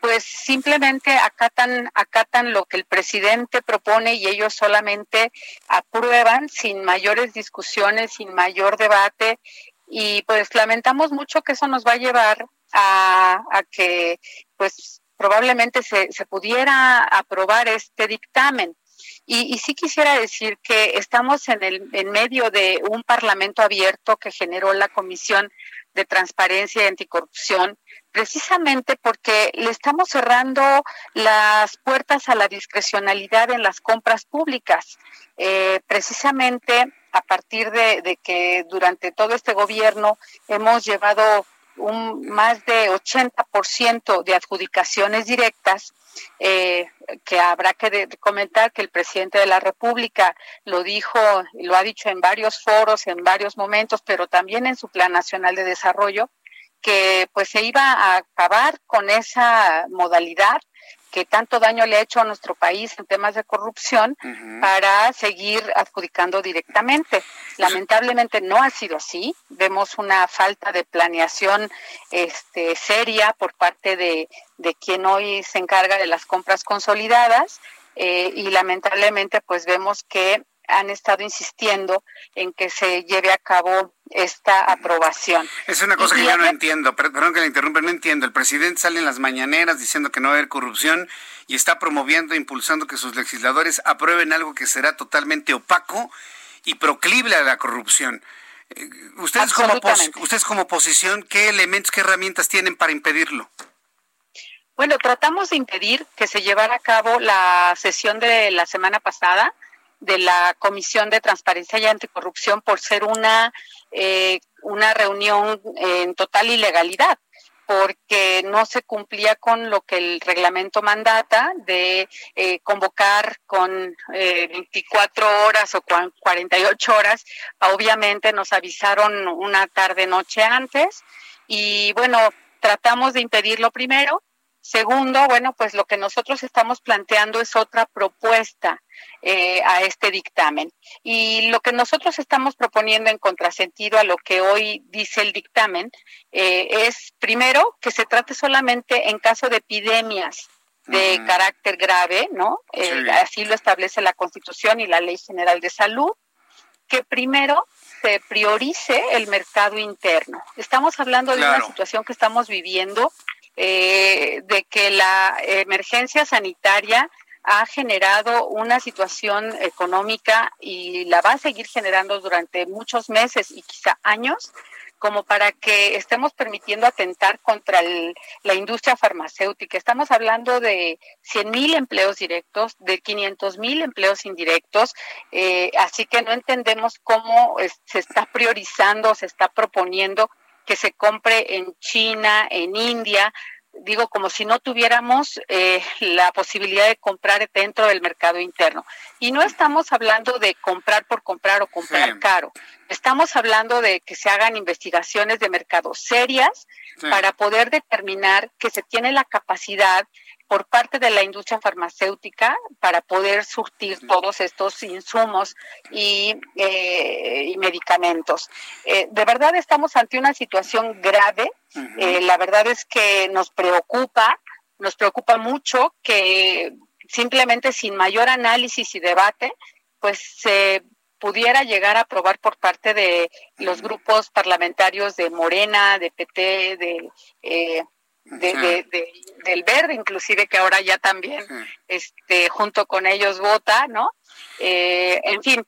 pues simplemente acatan, acatan lo que el presidente propone y ellos solamente aprueban sin mayores discusiones, sin mayor debate y pues lamentamos mucho que eso nos va a llevar a, a que pues probablemente se, se pudiera aprobar este dictamen. Y, sí quisiera decir que estamos en, el, en medio de un parlamento abierto que generó la Comisión de Transparencia y Anticorrupción, precisamente porque le estamos cerrando las puertas a la discrecionalidad en las compras públicas. Eh, precisamente a partir de que durante todo este gobierno hemos llevado un más de 80% de adjudicaciones directas, eh, que habrá que comentar que el presidente de la República lo dijo, lo ha dicho en varios foros, en varios momentos, pero también en su Plan Nacional de Desarrollo, que pues se iba a acabar con esa modalidad que tanto daño le ha hecho a nuestro país en temas de corrupción para seguir adjudicando directamente. Lamentablemente no ha sido así. Vemos una falta de planeación este, seria por parte de, de quien hoy se encarga de las compras consolidadas eh, y lamentablemente pues vemos que han estado insistiendo en que se lleve a cabo esta aprobación. Es una cosa que yo no entiendo, perdón que le interrumpa, no entiendo. El presidente sale en las mañaneras diciendo que no va a haber corrupción y está promoviendo, impulsando que sus legisladores aprueben algo que será totalmente opaco y proclive a la corrupción. Eh, ustedes como, ustedes como oposición, ¿qué elementos, qué herramientas tienen para impedirlo? Bueno, tratamos de impedir que se llevara a cabo la sesión de la semana pasada, de la Comisión de Transparencia y Anticorrupción por ser una, eh, una reunión en total ilegalidad porque no se cumplía con lo que el reglamento mandata de eh, convocar con eh, 24 horas o 48 horas. Obviamente nos avisaron una tarde noche antes y bueno, tratamos de impedirlo primero Segundo, bueno, pues lo que nosotros estamos planteando es otra propuesta eh, a este dictamen. Y lo que nosotros estamos proponiendo en contrasentido a lo que hoy dice el dictamen eh, es, primero, que se trate solamente en caso de epidemias de carácter grave, ¿no? Eh, así lo establece la Constitución y la Ley General de Salud, que primero se priorice el mercado interno. Estamos hablando de una situación que estamos viviendo, de que la emergencia sanitaria ha generado una situación económica y la va a seguir generando durante muchos meses y quizá años como para que estemos permitiendo atentar contra la industria farmacéutica. Estamos hablando de 100 mil empleos directos, de 500 mil empleos indirectos, eh, así que no entendemos cómo se está priorizando, se está proponiendo que se compre en China, en India, digo, como si no tuviéramos eh, la posibilidad de comprar dentro del mercado interno. Y no estamos hablando de comprar por comprar o comprar caro. Estamos hablando de que se hagan investigaciones de mercado serias para poder determinar que se tiene la capacidad por parte de la industria farmacéutica para poder surtir todos estos insumos y, eh, medicamentos. Eh, de verdad estamos ante una situación grave. Eh, la verdad es que nos preocupa, nos preocupa mucho que simplemente sin mayor análisis y debate, pues se pudiera llegar a aprobar por parte de los grupos parlamentarios de Morena, de PT, de de, de, del verde, inclusive que ahora ya también, este, junto con ellos vota, ¿no? Eh, en fin,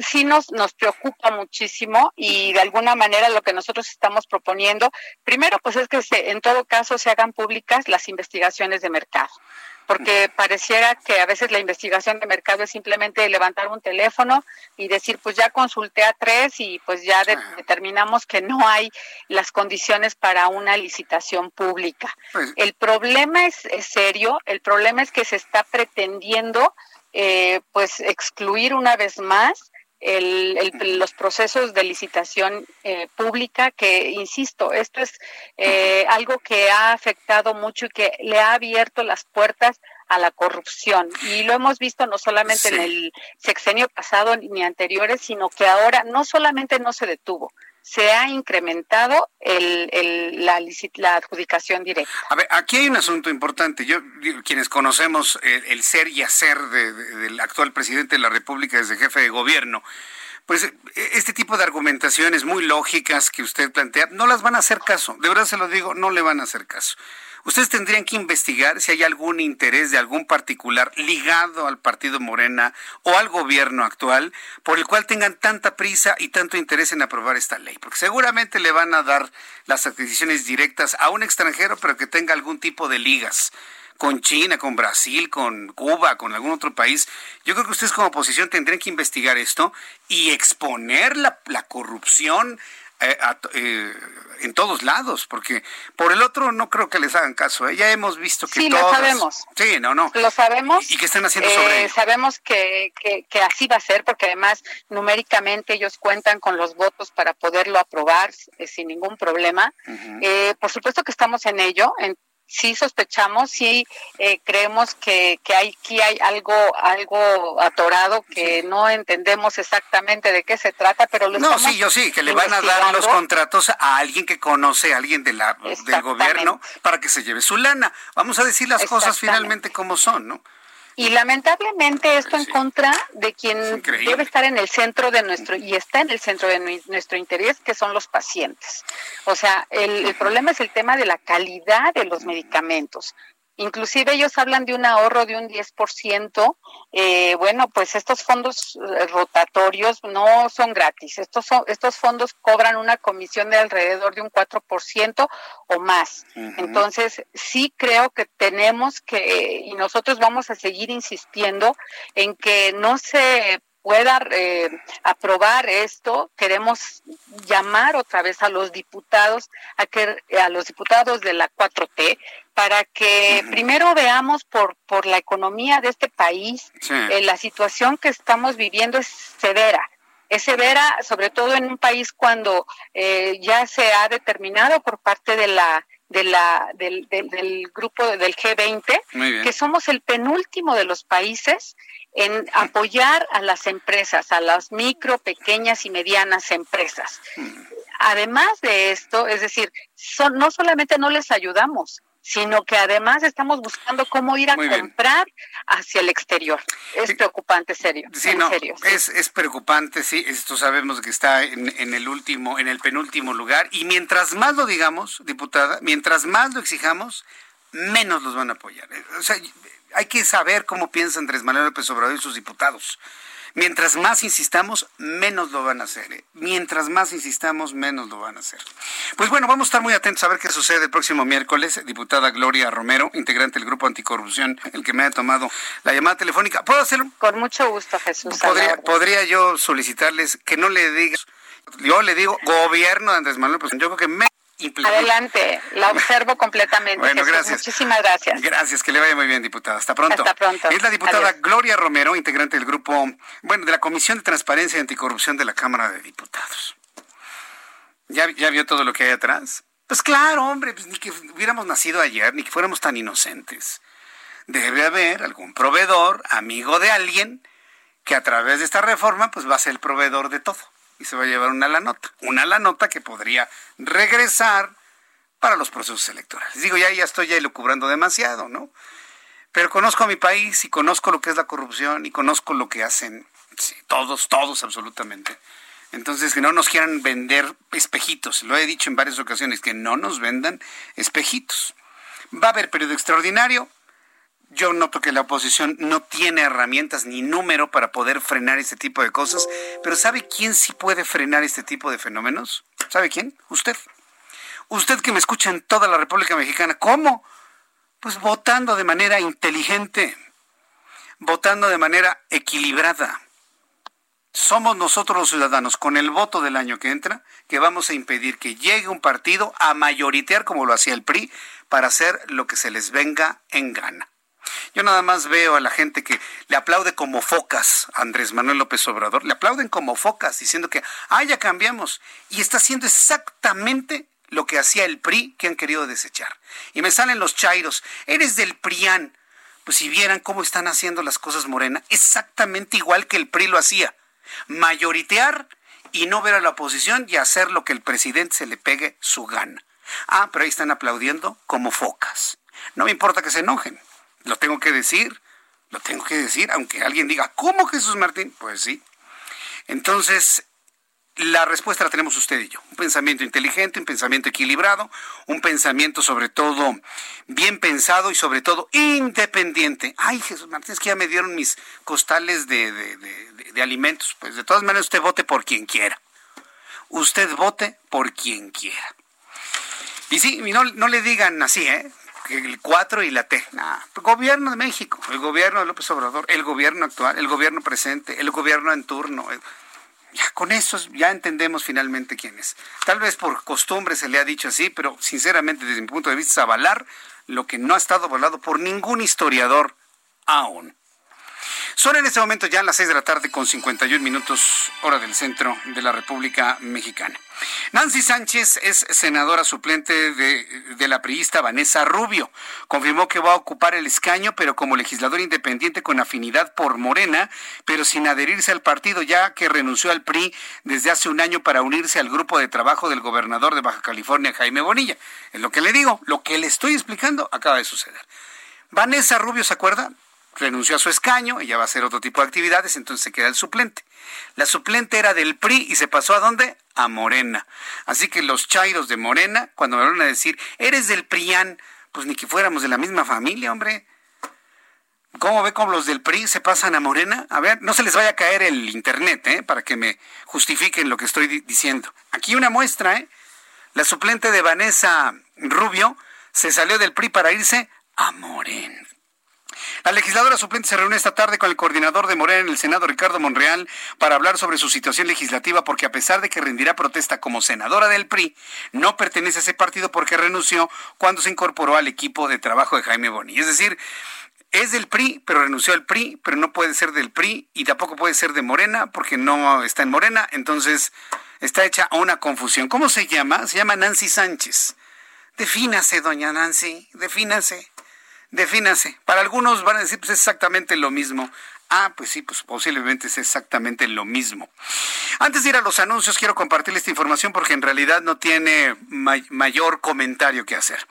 sí nos, nos preocupa muchísimo y de alguna manera lo que nosotros estamos proponiendo, primero pues es que se, en todo caso se hagan públicas las investigaciones de mercado porque pareciera que a veces la investigación de mercado es simplemente levantar un teléfono y decir, pues ya consulté a tres y pues ya determinamos que no hay las condiciones para una licitación pública. Pues el problema es, serio, el problema es que se está pretendiendo eh, pues excluir una vez más el, los procesos de licitación eh, pública, que, insisto, esto es eh, algo que ha afectado mucho y que le ha abierto las puertas a la corrupción. Y lo hemos visto no solamente en el sexenio pasado ni anteriores, sino que ahora no solamente no se detuvo, se ha incrementado el, la, la, adjudicación directa. A ver, aquí hay un asunto importante. Yo, quienes conocemos el, ser y hacer del actual presidente de la República desde jefe de gobierno, pues e, este tipo de argumentaciones muy lógicas que usted plantea, no las van a hacer caso. De verdad se lo digo, no le van a hacer caso. Ustedes tendrían que investigar si hay algún interés de algún particular ligado al partido Morena o al gobierno actual por el cual tengan tanta prisa y tanto interés en aprobar esta ley, porque seguramente le van a dar las adquisiciones directas a un extranjero, pero que tenga algún tipo de ligas con China, con Brasil, con Cuba, con algún otro país. Yo creo que ustedes como oposición tendrían que investigar esto y exponer la, la corrupción eh, eh, en todos lados, porque por el otro no creo que les hagan caso. ¿eh? Ya hemos visto que sí, lo sabemos. Sí, no, no. Lo sabemos. Y, que están haciendo sobre Sabemos que, que, así va a ser, porque además numéricamente ellos cuentan con los votos para poderlo aprobar sin ningún problema. por supuesto que estamos en ello, en sí sospechamos, sí eh, creemos que, que hay, aquí hay algo, algo atorado que no entendemos exactamente de qué se trata, pero lo No, sí, yo sí, que le van a dar los contratos a alguien que conoce, a alguien de la, del gobierno, para que se lleve su lana. Vamos a decir las cosas finalmente como son, ¿no? Y lamentablemente esto en contra de quien debe estar en el centro de nuestro, y está en el centro de nuestro interés, que son los pacientes. O sea, el, el problema es el tema de la calidad de los medicamentos. Inclusive ellos hablan de un ahorro de un 10%. Eh, bueno, pues estos fondos eh, rotatorios no son gratis. Estos, son, estos fondos cobran una comisión de alrededor de un 4% o más. Entonces, sí creo que tenemos que, y nosotros vamos a seguir insistiendo en que no se pueda eh, aprobar esto, queremos llamar otra vez a los diputados, a que a los diputados de la 4T para que primero veamos por por la economía de este país, eh, la situación que estamos viviendo es severa. Es severa, sobre todo en un país cuando eh, ya se ha determinado por parte de la de la, del, del, grupo del G20, que somos el penúltimo de los países en apoyar a las empresas, a las micro, pequeñas y medianas empresas. Mm. Además de esto, es decir, no solamente no les ayudamos, sino que además estamos buscando cómo ir a comprar hacia el exterior. Es preocupante, serio. Sí, no, Es, es preocupante, sí, esto sabemos que está en, en, el último, en el penúltimo lugar, y mientras más lo digamos, diputada, mientras más lo exijamos, menos los van a apoyar. O sea, hay que saber cómo piensa Andrés Manuel López Obrador y sus diputados. Mientras más insistamos, menos lo van a hacer. ¿eh? Mientras más insistamos, menos lo van a hacer. Pues bueno, vamos a estar muy atentos a ver qué sucede el próximo miércoles. Diputada Gloria Romero, integrante del Grupo Anticorrupción, el que me ha tomado la llamada telefónica. ¿Puedo hacerlo? Con mucho gusto, Jesús. ¿Podría, ¿podría yo solicitarles que no le diga, yo le digo gobierno de Andrés Manuel, pues yo creo que me Adelante, la observo completamente. Bueno, gracias. Muchísimas gracias. Gracias, que le vaya muy bien, diputada. Hasta pronto. Hasta pronto. Es la diputada Gloria Romero, integrante del grupo, bueno, de la Comisión de Transparencia y Anticorrupción de la Cámara de Diputados. ¿Ya, ya vio todo lo que hay atrás? Pues claro, hombre, pues ni que hubiéramos nacido ayer, ni que fuéramos tan inocentes. Debe haber algún proveedor, amigo de alguien, que a través de esta reforma, pues va a ser el proveedor de todo y se va a llevar una la nota. Una la nota que podría regresar para los procesos electorales. Digo, ya, ya estoy ya elucubrando demasiado, ¿no? Pero conozco a mi país y conozco lo que es la corrupción y conozco lo que hacen todos, todos absolutamente. Entonces, que no nos quieran vender espejitos. Lo he dicho en varias ocasiones, que no nos vendan espejitos. Va a haber periodo extraordinario, yo noto que la oposición no tiene herramientas ni número para poder frenar este tipo de cosas, pero ¿sabe quién sí puede frenar este tipo de fenómenos? ¿Sabe quién? Usted. Usted que me escucha en toda la República Mexicana. ¿Cómo? Pues votando de manera inteligente, votando de manera equilibrada. Somos nosotros los ciudadanos, con el voto del año que entra, que vamos a impedir que llegue un partido a mayoritear como lo hacía el PRI para hacer lo que se les venga en gana. Yo nada más veo a la gente que le aplaude como focas a Andrés Manuel López Obrador, le aplauden como focas diciendo que, ah, ya cambiamos. Y está haciendo exactamente lo que hacía el PRI que han querido desechar. Y me salen los chairos, eres del PRIAN. Pues si vieran cómo están haciendo las cosas Morena, exactamente igual que el PRI lo hacía. Mayoritear y no ver a la oposición y hacer lo que el presidente se le pegue su gana. Ah, pero ahí están aplaudiendo como focas. No me importa que se enojen. Lo tengo que decir, lo tengo que decir, aunque alguien diga, ¿cómo Jesús Martín? Pues sí. Entonces, la respuesta la tenemos usted y yo. Un pensamiento inteligente, un pensamiento equilibrado, un pensamiento sobre todo bien pensado y sobre todo independiente. Ay, Jesús Martín, es que ya me dieron mis costales de, de alimentos. Pues de todas maneras usted vote por quien quiera. Usted vote por quien quiera. Y sí, no, no le digan así, ¿eh? El 4 y la T. el gobierno de México, el gobierno de López Obrador, el gobierno actual, el gobierno presente, el gobierno en turno. Ya con eso ya entendemos finalmente quién es. Tal vez por costumbre se le ha dicho así, pero sinceramente desde mi punto de vista es avalar lo que no ha estado avalado por ningún historiador aún. Son en este momento ya las 6 de la tarde con 51 minutos hora del centro de la República Mexicana. Nancy Sánchez es senadora suplente de, la priista Vanessa Rubio. Confirmó que va a ocupar el escaño, pero como legislador independiente con afinidad por Morena, pero sin adherirse al partido, ya que renunció al PRI desde hace un año para unirse al grupo de trabajo del gobernador de Baja California, Jaime Bonilla. Es lo que le digo, lo que le estoy explicando acaba de suceder. Vanessa Rubio, ¿se acuerda? Renunció a su escaño, ella va a hacer otro tipo de actividades, entonces se queda el suplente. La suplente era del PRI y se pasó a dónde? A Morena. Así que los chairos de Morena, cuando me van a decir, eres del PRIAN, pues ni que fuéramos de la misma familia, hombre. ¿Cómo ve cómo los del PRI se pasan a Morena? A ver, no se les vaya a caer el internet, ¿eh? Para que me justifiquen lo que estoy diciendo. Aquí una muestra, ¿eh? La suplente de Vanessa Rubio se salió del PRI para irse a Morena. La legisladora suplente se reúne esta tarde con el coordinador de Morena en el Senado, Ricardo Monreal, para hablar sobre su situación legislativa, porque a pesar de que rendirá protesta como senadora del PRI, no pertenece a ese partido porque renunció cuando se incorporó al equipo de trabajo de Jaime Boni. Es decir, es del PRI, pero renunció al PRI, pero no puede ser del PRI y tampoco puede ser de Morena porque no está en Morena, entonces está hecha una confusión. ¿Cómo se llama? Se llama Nancy Sánchez. Defínase, doña Nancy, defínase, defínase. Para algunos van a decir, pues es exactamente lo mismo. Ah, pues sí, pues posiblemente es exactamente lo mismo. Antes de ir a los anuncios, quiero compartirle esta información porque en realidad no tiene mayor comentario que hacer.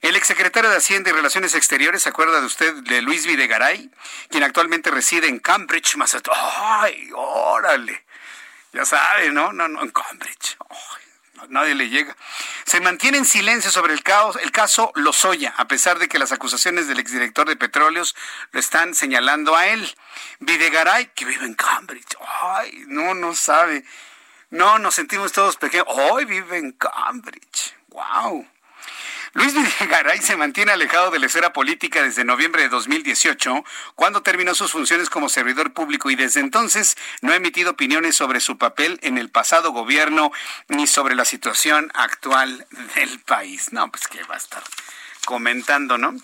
El exsecretario de Hacienda y Relaciones Exteriores, ¿se acuerda de usted de Luis Videgaray? Quien actualmente reside en Cambridge, Massachusetts. ¡Ay, órale! Ya sabe, ¿no? No, no, en Cambridge. Nadie le llega. Se mantiene en silencio sobre el, caos, el caso Lozoya, a pesar de que las acusaciones del exdirector de Petróleos lo están señalando a él. Videgaray, que vive en Cambridge. Ay, no, no sabe. No, nos sentimos todos pequeños. Hoy vive en Cambridge. Wow. Luis Videgaray se mantiene alejado de la esfera política desde noviembre de 2018, cuando terminó sus funciones como servidor público y desde entonces no ha emitido opiniones sobre su papel en el pasado gobierno ni sobre la situación actual del país. No, pues que va a estar comentando, ¿no?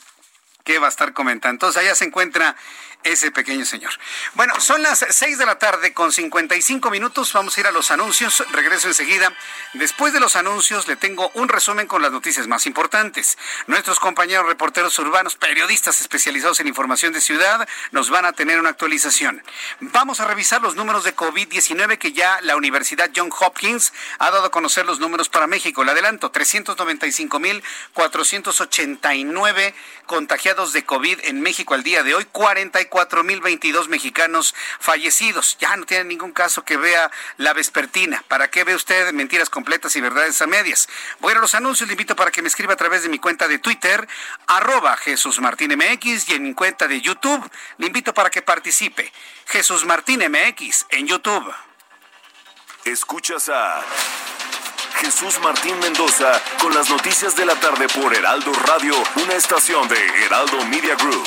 ¿Qué va a estar comentando? Entonces allá se encuentra ese pequeño señor. Bueno, son las 6 de la tarde con 55 minutos. Vamos a ir a los anuncios. Regreso enseguida. Después de los anuncios le tengo un resumen con las noticias más importantes. Nuestros compañeros reporteros urbanos, periodistas especializados en información de ciudad, nos van a tener una actualización. Vamos a revisar los números de COVID-19 que ya la Universidad John Hopkins ha dado a conocer los números para México. Le adelanto, 395.489 contagiados de COVID en México al día de hoy, 44 4.022 mexicanos fallecidos. Ya no tiene ningún caso que vea la vespertina. ¿Para qué ve usted mentiras completas y verdades a medias? Voy a los anuncios. Le invito para que me escriba a través de mi cuenta de Twitter, arroba Jesús Martín MX, y en mi cuenta de YouTube. Le invito para que participe. Jesús Martín MX en YouTube. Escuchas a Jesús Martín Mendoza con las noticias de la tarde por Heraldo Radio, una estación de Heraldo Media Group.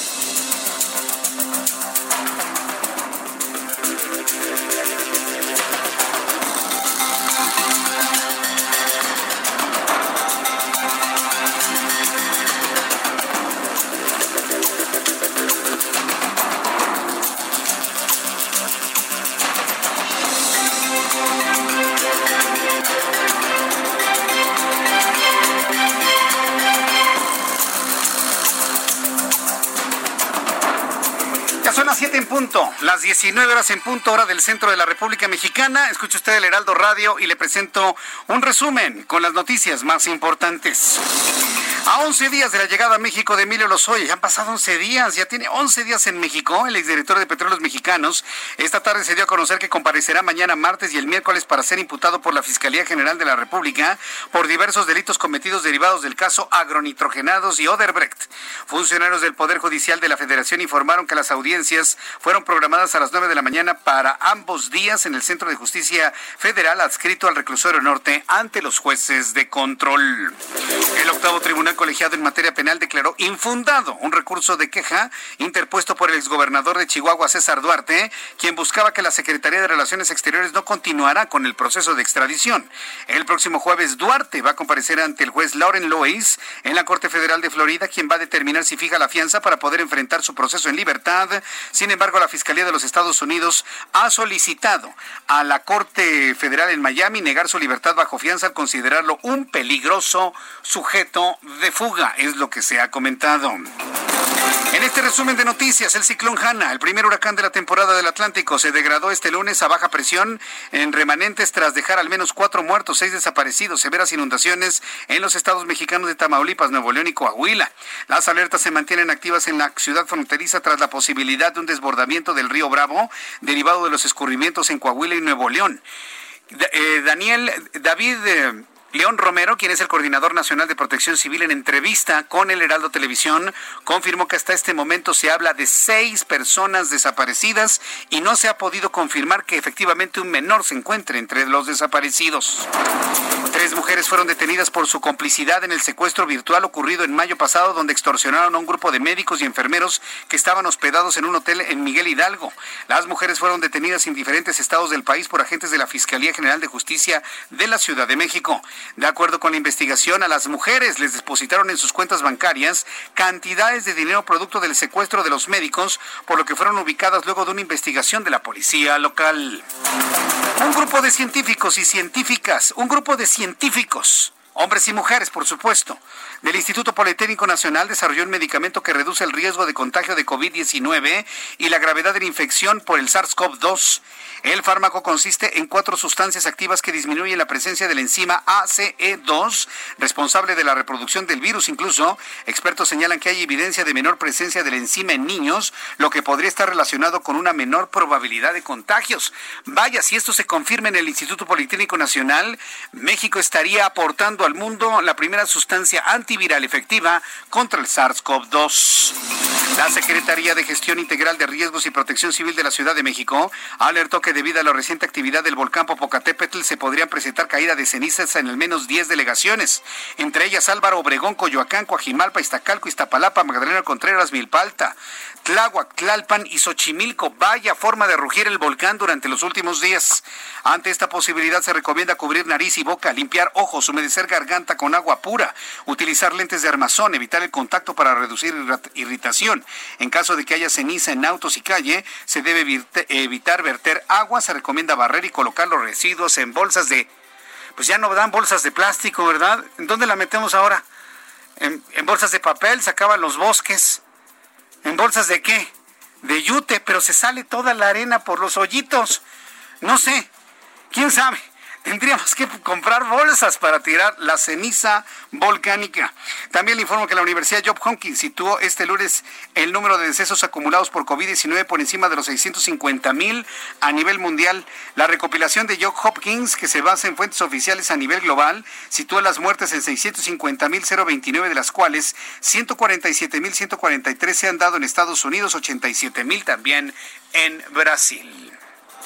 Las 19 horas en punto hora del centro de la República Mexicana. Escucha usted el Heraldo Radio y le presento un resumen con las noticias más importantes. A 11 días de la llegada a México de Emilio Lozoya, ya han pasado 11 días, ya tiene 11 días en México, el exdirector de Petróleos Mexicanos. Esta tarde se dio a conocer que comparecerá mañana martes y el miércoles para ser imputado por la Fiscalía General de la República por diversos delitos cometidos derivados del caso agronitrogenados y Oderbrecht. Funcionarios del Poder Judicial de la Federación informaron que las audiencias fueron programadas a las 9 de la mañana para ambos días en el Centro de Justicia Federal adscrito al reclusorio norte ante los jueces de control. El octavo tribunal Colegiado en Materia Penal declaró infundado un recurso de queja interpuesto por el exgobernador de Chihuahua, César Duarte, quien buscaba que la Secretaría de Relaciones Exteriores no continuara con el proceso de extradición. El próximo jueves, Duarte va a comparecer ante el juez Lauren Lois en la Corte Federal de Florida, quien va a determinar si fija la fianza para poder enfrentar su proceso en libertad. Sin embargo, la Fiscalía de los Estados Unidos ha solicitado a la Corte Federal en Miami negar su libertad bajo fianza al considerarlo un peligroso sujeto de fuga, es lo que se ha comentado. En este resumen de noticias, el ciclón Hanna, el primer huracán de la temporada del Atlántico, se degradó este lunes a baja presión en remanentes tras dejar al menos cuatro muertos, seis desaparecidos, severas inundaciones en los estados mexicanos de Tamaulipas, Nuevo León y Coahuila. Las alertas se mantienen activas en la ciudad fronteriza tras la posibilidad de un desbordamiento del río Bravo derivado de los escurrimientos en Coahuila y Nuevo León. Eh, Daniel, David eh, León Romero, quien es el coordinador nacional de protección civil, en entrevista con el Heraldo Televisión, confirmó que hasta este momento se habla de seis personas desaparecidas y no se ha podido confirmar que efectivamente un menor se encuentre entre los desaparecidos. Tres mujeres fueron detenidas por su complicidad en el secuestro virtual ocurrido en mayo pasado, donde extorsionaron a un grupo de médicos y enfermeros que estaban hospedados en un hotel en Miguel Hidalgo. Las mujeres fueron detenidas en diferentes estados del país por agentes de la Fiscalía General de Justicia de la Ciudad de México. De acuerdo con la investigación, a las mujeres les depositaron en sus cuentas bancarias cantidades de dinero producto del secuestro de los médicos, por lo que fueron ubicadas luego de una investigación de la policía local. Un grupo de científicos y científicas, un grupo de científicos, hombres y mujeres, por supuesto, del Instituto Politécnico Nacional desarrolló un medicamento que reduce el riesgo de contagio de COVID-19 y la gravedad de la infección por el SARS-CoV-2. El fármaco consiste en cuatro sustancias activas que disminuyen la presencia de la enzima ACE2, responsable de la reproducción del virus. Incluso, expertos señalan que hay evidencia de menor presencia de la enzima en niños, lo que podría estar relacionado con una menor probabilidad de contagios. Vaya, si esto se confirma en el Instituto Politécnico Nacional, México estaría aportando al mundo la primera sustancia antiviral efectiva contra el SARS-CoV-2. La Secretaría de Gestión Integral de Riesgos y Protección Civil de la Ciudad de México alertó que debido a la reciente actividad del volcán Popocatépetl se podrían presentar caída de cenizas en al menos 10 delegaciones, entre ellas Álvaro Obregón, Coyoacán, Coajimalpa, Iztacalco, Iztapalapa, Magdalena Contreras, Milpalta, Tláhuac, Tlalpan y Xochimilco. Vaya forma de rugir el volcán durante los últimos días. Ante esta posibilidad se recomienda cubrir nariz y boca, limpiar ojos, humedecer garganta con agua pura, utilizar lentes de armazón, evitar el contacto para reducir irritación. En caso de que haya ceniza en autos y calle, se debe evitar verter agua, se recomienda barrer y colocar los residuos en bolsas de... Pues ya no dan bolsas de plástico, ¿verdad? ¿En dónde la metemos ahora? En, en bolsas de papel, se acaban los bosques. ¿En bolsas de qué? De yute, pero se sale toda la arena por los hoyitos. No sé, quién sabe tendríamos que comprar bolsas para tirar la ceniza volcánica. También le informo que la Universidad Job Hopkins situó este lunes el número de decesos acumulados por COVID-19 por encima de los 650 mil a nivel mundial. La recopilación de Job Hopkins, que se basa en fuentes oficiales a nivel global, sitúa las muertes en 650 mil 029, de las cuales 147 mil 143 se han dado en Estados Unidos, 87 mil también en Brasil.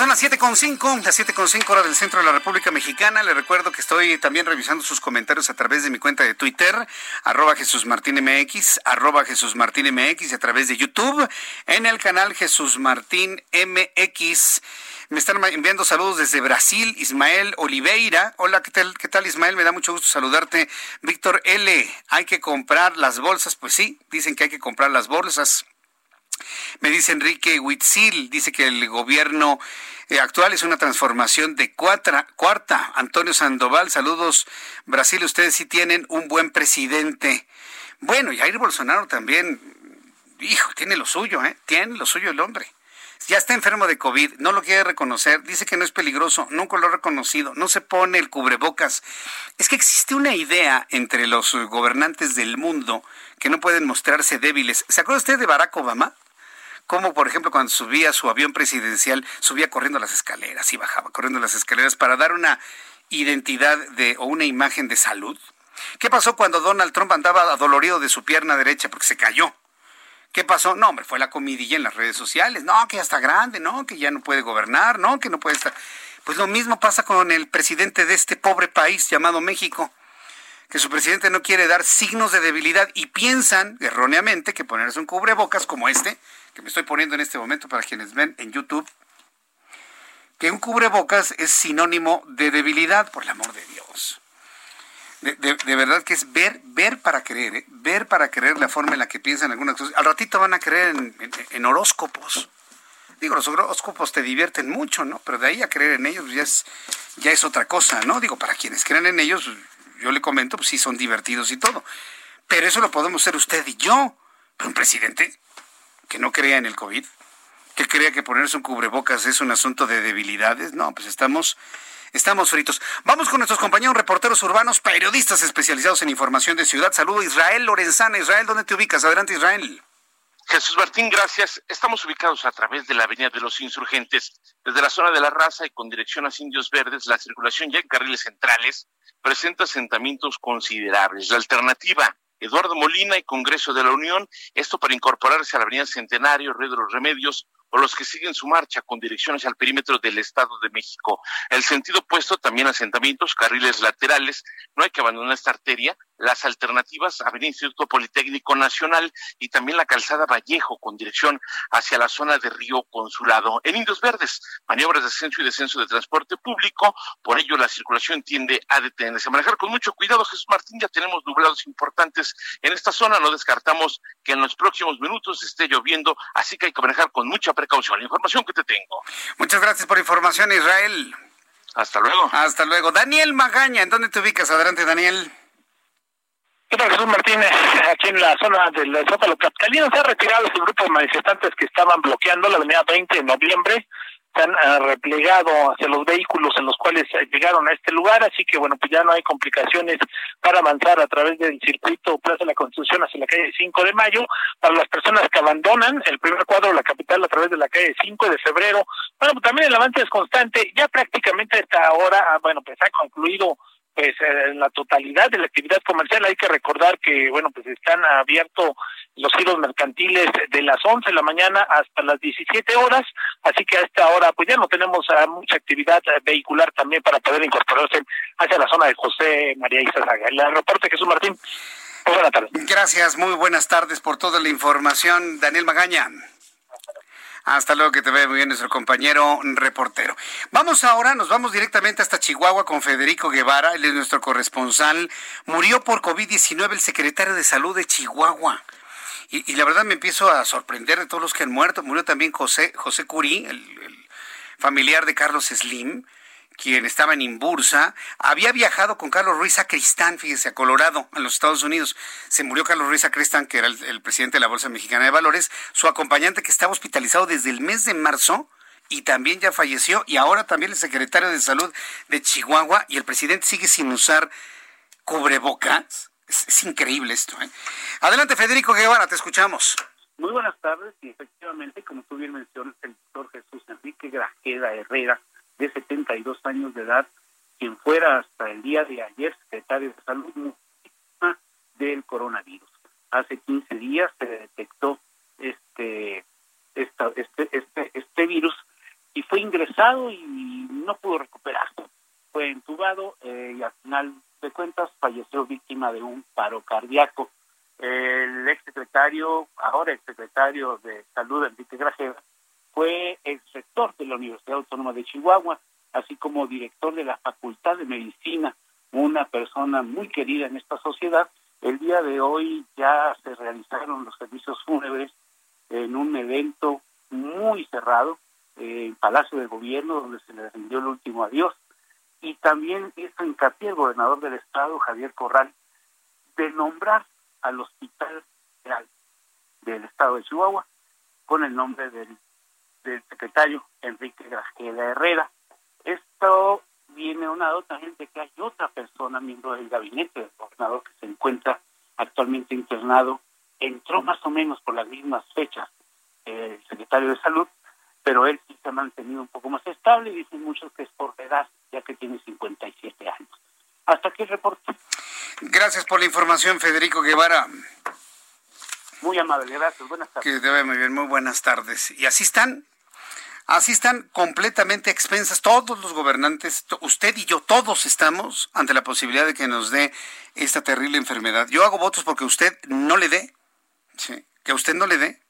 Son las 7.5, las 7.5 horas del centro de la República Mexicana. Le recuerdo que estoy también revisando sus comentarios a través de mi cuenta de Twitter, arroba Jesús Martín MX, arroba Jesús Martín MX y a través de YouTube en el canal Jesús Martín MX. Me están enviando saludos desde Brasil, Ismael Oliveira. Hola, ¿qué tal, ¿qué tal Ismael? Me da mucho gusto saludarte. Víctor L, hay que comprar las bolsas. Pues sí, dicen que hay que comprar las bolsas. Me dice Enrique Huitzil, dice que el gobierno eh, actual es una transformación de cuarta. Antonio Sandoval, saludos. Brasil, ustedes sí tienen un buen presidente. Bueno, Jair Bolsonaro también, hijo, tiene lo suyo, ¿eh? Tiene lo suyo el hombre. Ya está enfermo de COVID, no lo quiere reconocer, dice que no es peligroso, nunca lo ha reconocido, no se pone el cubrebocas. Es que existe una idea entre los gobernantes del mundo que no pueden mostrarse débiles. ¿Se acuerda usted de Barack Obama? Como por ejemplo cuando subía su avión presidencial, subía corriendo las escaleras y bajaba corriendo las escaleras para dar una identidad de o una imagen de salud. ¿Qué pasó cuando Donald Trump andaba adolorido de su pierna derecha porque se cayó? ¿Qué pasó? No, hombre, fue la comidilla en las redes sociales. No, que ya está grande, no, que ya no puede gobernar, no, que no puede estar. Pues lo mismo pasa con el presidente de este pobre país llamado México que su presidente no quiere dar signos de debilidad y piensan erróneamente que ponerse un cubrebocas como este, que me estoy poniendo en este momento para quienes ven en YouTube, que un cubrebocas es sinónimo de debilidad, por el amor de Dios. De, verdad que es ver, ver para creer, ¿eh? ver para creer la forma en la que piensan algunas cosas. Al ratito van a creer en, horóscopos. Digo, los horóscopos te divierten mucho, ¿no? Pero de ahí a creer en ellos ya es, ya es otra cosa, ¿no? Digo, para quienes creen en ellos, yo le comento, pues sí, son divertidos y todo. Pero eso lo podemos ser usted y yo. Pero un presidente que no crea en el COVID, que crea que ponerse un cubrebocas es un asunto de debilidades, no, pues estamos... Estamos fritos. Vamos con nuestros compañeros reporteros urbanos, periodistas especializados en información de ciudad. Saludo Israel Lorenzana. Israel, ¿dónde te ubicas? Adelante, Israel. Jesús Martín, gracias. Estamos ubicados a través de la Avenida de los Insurgentes. Desde la zona de la raza y con dirección a Indios Verdes, la circulación ya en carriles centrales presenta asentamientos considerables. La alternativa, Eduardo Molina y Congreso de la Unión, esto para incorporarse a la Avenida Centenario, Red de los Remedios, o los que siguen su marcha con direcciones al perímetro del Estado de México. El sentido opuesto, también asentamientos, carriles laterales. No hay que abandonar esta arteria. Las alternativas, Avenida Instituto Politécnico Nacional y también la calzada Vallejo con dirección hacia la zona de Río Consulado. En Indios Verdes, maniobras de ascenso y descenso de transporte público. Por ello, la circulación tiende a detenerse. Manejar con mucho cuidado, Jesús Martín. Ya tenemos nublados importantes en esta zona. No descartamos que en los próximos minutos esté lloviendo, así que hay que manejar con mucha precaución. La información que te tengo. Muchas gracias por información, Israel. Hasta luego. Hasta luego. Daniel Magaña, ¿en dónde te ubicas? Adelante, Daniel. ¿Qué tal, Jesús Martínez? (laughs) Aquí en la zona del Zócalo Capitalino se ha retirado el grupo de manifestantes que estaban bloqueando la avenida 20 de noviembre se han uh, replegado hacia los vehículos en los cuales llegaron a este lugar, así que bueno, pues ya no hay complicaciones para avanzar a través del circuito Plaza de la Constitución hacia la calle 5 de mayo. Para las personas que abandonan el primer cuadro de la capital a través de la calle 5 de febrero, bueno, pues también el avance es constante. Ya prácticamente a esta hora, bueno, pues ha concluido pues en la totalidad de la actividad comercial hay que recordar que bueno pues están abiertos los giros mercantiles de las 11 de la mañana hasta las 17 horas así que a esta hora pues ya no tenemos uh, mucha actividad uh, vehicular también para poder incorporarse hacia la zona de José María Izazaga el reporte Jesús Martín. Buenas tardes gracias muy buenas tardes por toda la información. Daniel Magaña hasta luego, que te vea muy bien nuestro compañero reportero. Vamos ahora, nos vamos directamente hasta Chihuahua con Federico Guevara, él es nuestro corresponsal. Murió por COVID-19 el secretario de Salud de Chihuahua. Y, la verdad me empiezo a sorprender de todos los que han muerto. Murió también José, José Curí, el, el familiar de Carlos Slim quien estaba en Imbursa, había viajado con Carlos Ruiz Acristán, fíjese, a Colorado, en los Estados Unidos. Se murió Carlos Ruiz Acristán, que era el, presidente de la Bolsa Mexicana de Valores, su acompañante que estaba hospitalizado desde el mes de marzo y también ya falleció, y ahora también el secretario de Salud de Chihuahua, y el presidente sigue sin usar cubrebocas. Es, increíble esto. ¿eh? Adelante, Federico Guevara, te escuchamos. Muy buenas tardes, y efectivamente, como tú bien mencionas, el doctor Jesús Enrique Grajeda Herrera de 72 años de edad, quien fuera hasta el día de ayer secretario de Salud del coronavirus. Hace 15 días se detectó este, este, este, este virus y fue ingresado y no pudo recuperarse. Fue entubado eh, y al final de cuentas falleció víctima de un paro cardíaco. El exsecretario, ahora exsecretario de Salud, Enrique Grajeda, fue ex rector de la Universidad Autónoma de Chihuahua, así como director de la Facultad de Medicina, una persona muy querida en esta sociedad. El día de hoy ya se realizaron los servicios fúnebres en un evento muy cerrado eh, en Palacio de Gobierno, donde se le rindió el último adiós. Y también hizo hincapié el gobernador del estado, Javier Corral, de nombrar al Hospital General del estado de Chihuahua con el nombre del del secretario Enrique Grajeda Herrera. Esto viene unado también de que hay otra persona, miembro del gabinete del gobernador, que se encuentra actualmente internado, entró más o menos por las mismas fechas el secretario de Salud, pero él sí se ha mantenido un poco más estable y dicen muchos que es por edad, ya que tiene 57 años. Hasta aquí el reporte. Gracias por la información, Federico Guevara. Muy amable, gracias. Buenas tardes. Que te vaya muy bien, muy buenas tardes. Y así están Así están completamente expensas todos los gobernantes, usted y yo, todos estamos ante la posibilidad de que nos dé esta terrible enfermedad. Yo hago votos porque usted no le dé, que a usted no le dé.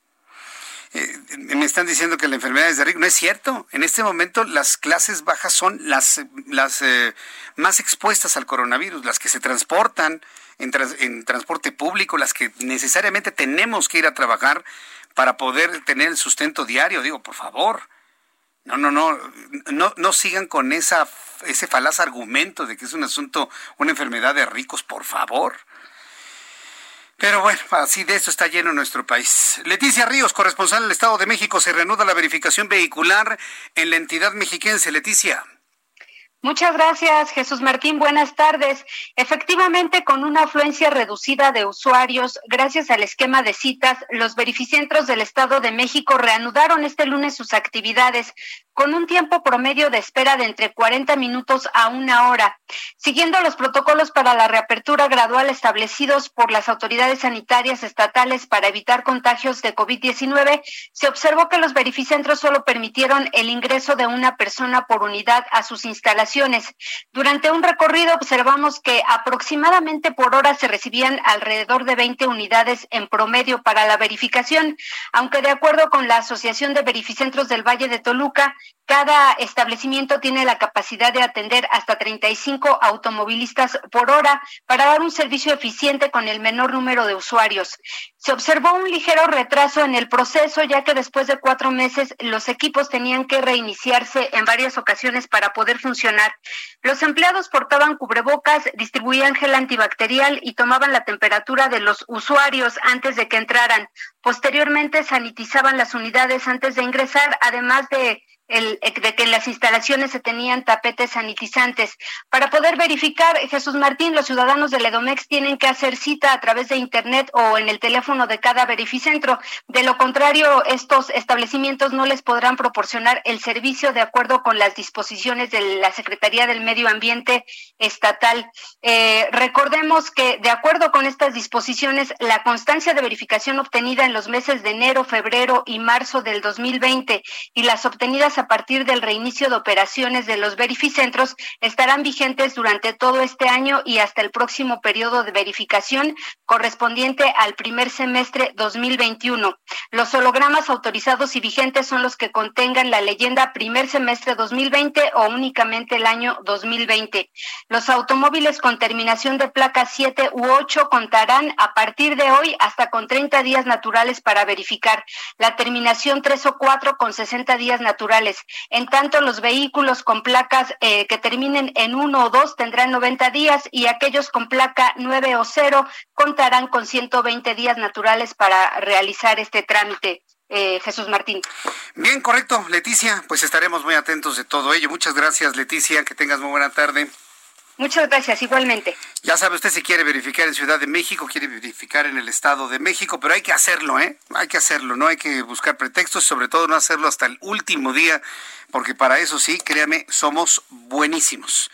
Eh, me están diciendo que la enfermedad es de rico. No es cierto. En este momento las clases bajas son las, las eh, más expuestas al coronavirus, las que se transportan en transporte público, las que necesariamente tenemos que ir a trabajar para poder tener el sustento diario. Digo, por favor. No, no, no, no, no sigan con esa, ese falaz argumento de que es un asunto, una enfermedad de ricos, por favor. Pero bueno, así de eso está lleno nuestro país. Leticia Ríos, corresponsal del Estado de México, se reanuda la verificación vehicular en la entidad mexiquense. Leticia. Muchas gracias, Jesús Martín. Buenas tardes. Efectivamente, con una afluencia reducida de usuarios, gracias al esquema de citas, los verificentros del Estado de México reanudaron este lunes sus actividades con un tiempo promedio de espera de entre 40 minutos a una hora. Siguiendo los protocolos para la reapertura gradual establecidos por las autoridades sanitarias estatales para evitar contagios de COVID-19, se observó que los verificentros solo permitieron el ingreso de una persona por unidad a sus instalaciones durante un recorrido observamos que aproximadamente por hora se recibían alrededor de 20 unidades en promedio para la verificación, aunque de acuerdo con la Asociación de Verificentros del Valle de Toluca, cada establecimiento tiene la capacidad de atender hasta 35 automovilistas por hora para dar un servicio eficiente con el menor número de usuarios. Se observó un ligero retraso en el proceso, ya que después de cuatro meses los equipos tenían que reiniciarse en varias ocasiones para poder funcionar. Los empleados portaban cubrebocas, distribuían gel antibacterial y tomaban la temperatura de los usuarios antes de que entraran. Posteriormente sanitizaban las unidades antes de ingresar, además de el, de que en las instalaciones se tenían tapetes sanitizantes. Para poder verificar, Jesús Martín, los ciudadanos de Ledomex tienen que hacer cita a través de Internet o en el teléfono de cada verificentro. De lo contrario, estos establecimientos no les podrán proporcionar el servicio de acuerdo con las disposiciones de la Secretaría del Medio Ambiente Estatal. Eh, recordemos que, de acuerdo con estas disposiciones, la constancia de verificación obtenida en los meses de enero, febrero y marzo del 2020 y las obtenidas a partir del reinicio de operaciones de los verificentros estarán vigentes durante todo este año y hasta el próximo periodo de verificación correspondiente al primer semestre 2021. Los hologramas autorizados y vigentes son los que contengan la leyenda primer semestre 2020 o únicamente el año 2020. Los automóviles con terminación de placa 7 u 8 contarán a partir de hoy hasta con 30 días naturales para verificar. La terminación 3 o 4 con 60 días naturales en tanto, los vehículos con placas eh, que terminen en uno o dos tendrán 90 días y aquellos con placa 9 o 0 contarán con 120 días naturales para realizar este trámite. Eh, Jesús Martín. Bien, correcto, Leticia. Pues estaremos muy atentos de todo ello. Muchas gracias, Leticia. Que tengas muy buena tarde. Muchas gracias, igualmente. Ya sabe usted si quiere verificar en Ciudad de México, quiere verificar en el Estado de México, pero hay que hacerlo, ¿eh? Hay que hacerlo, no hay que buscar pretextos, sobre todo no hacerlo hasta el último día, porque para eso sí, créame, somos buenísimos.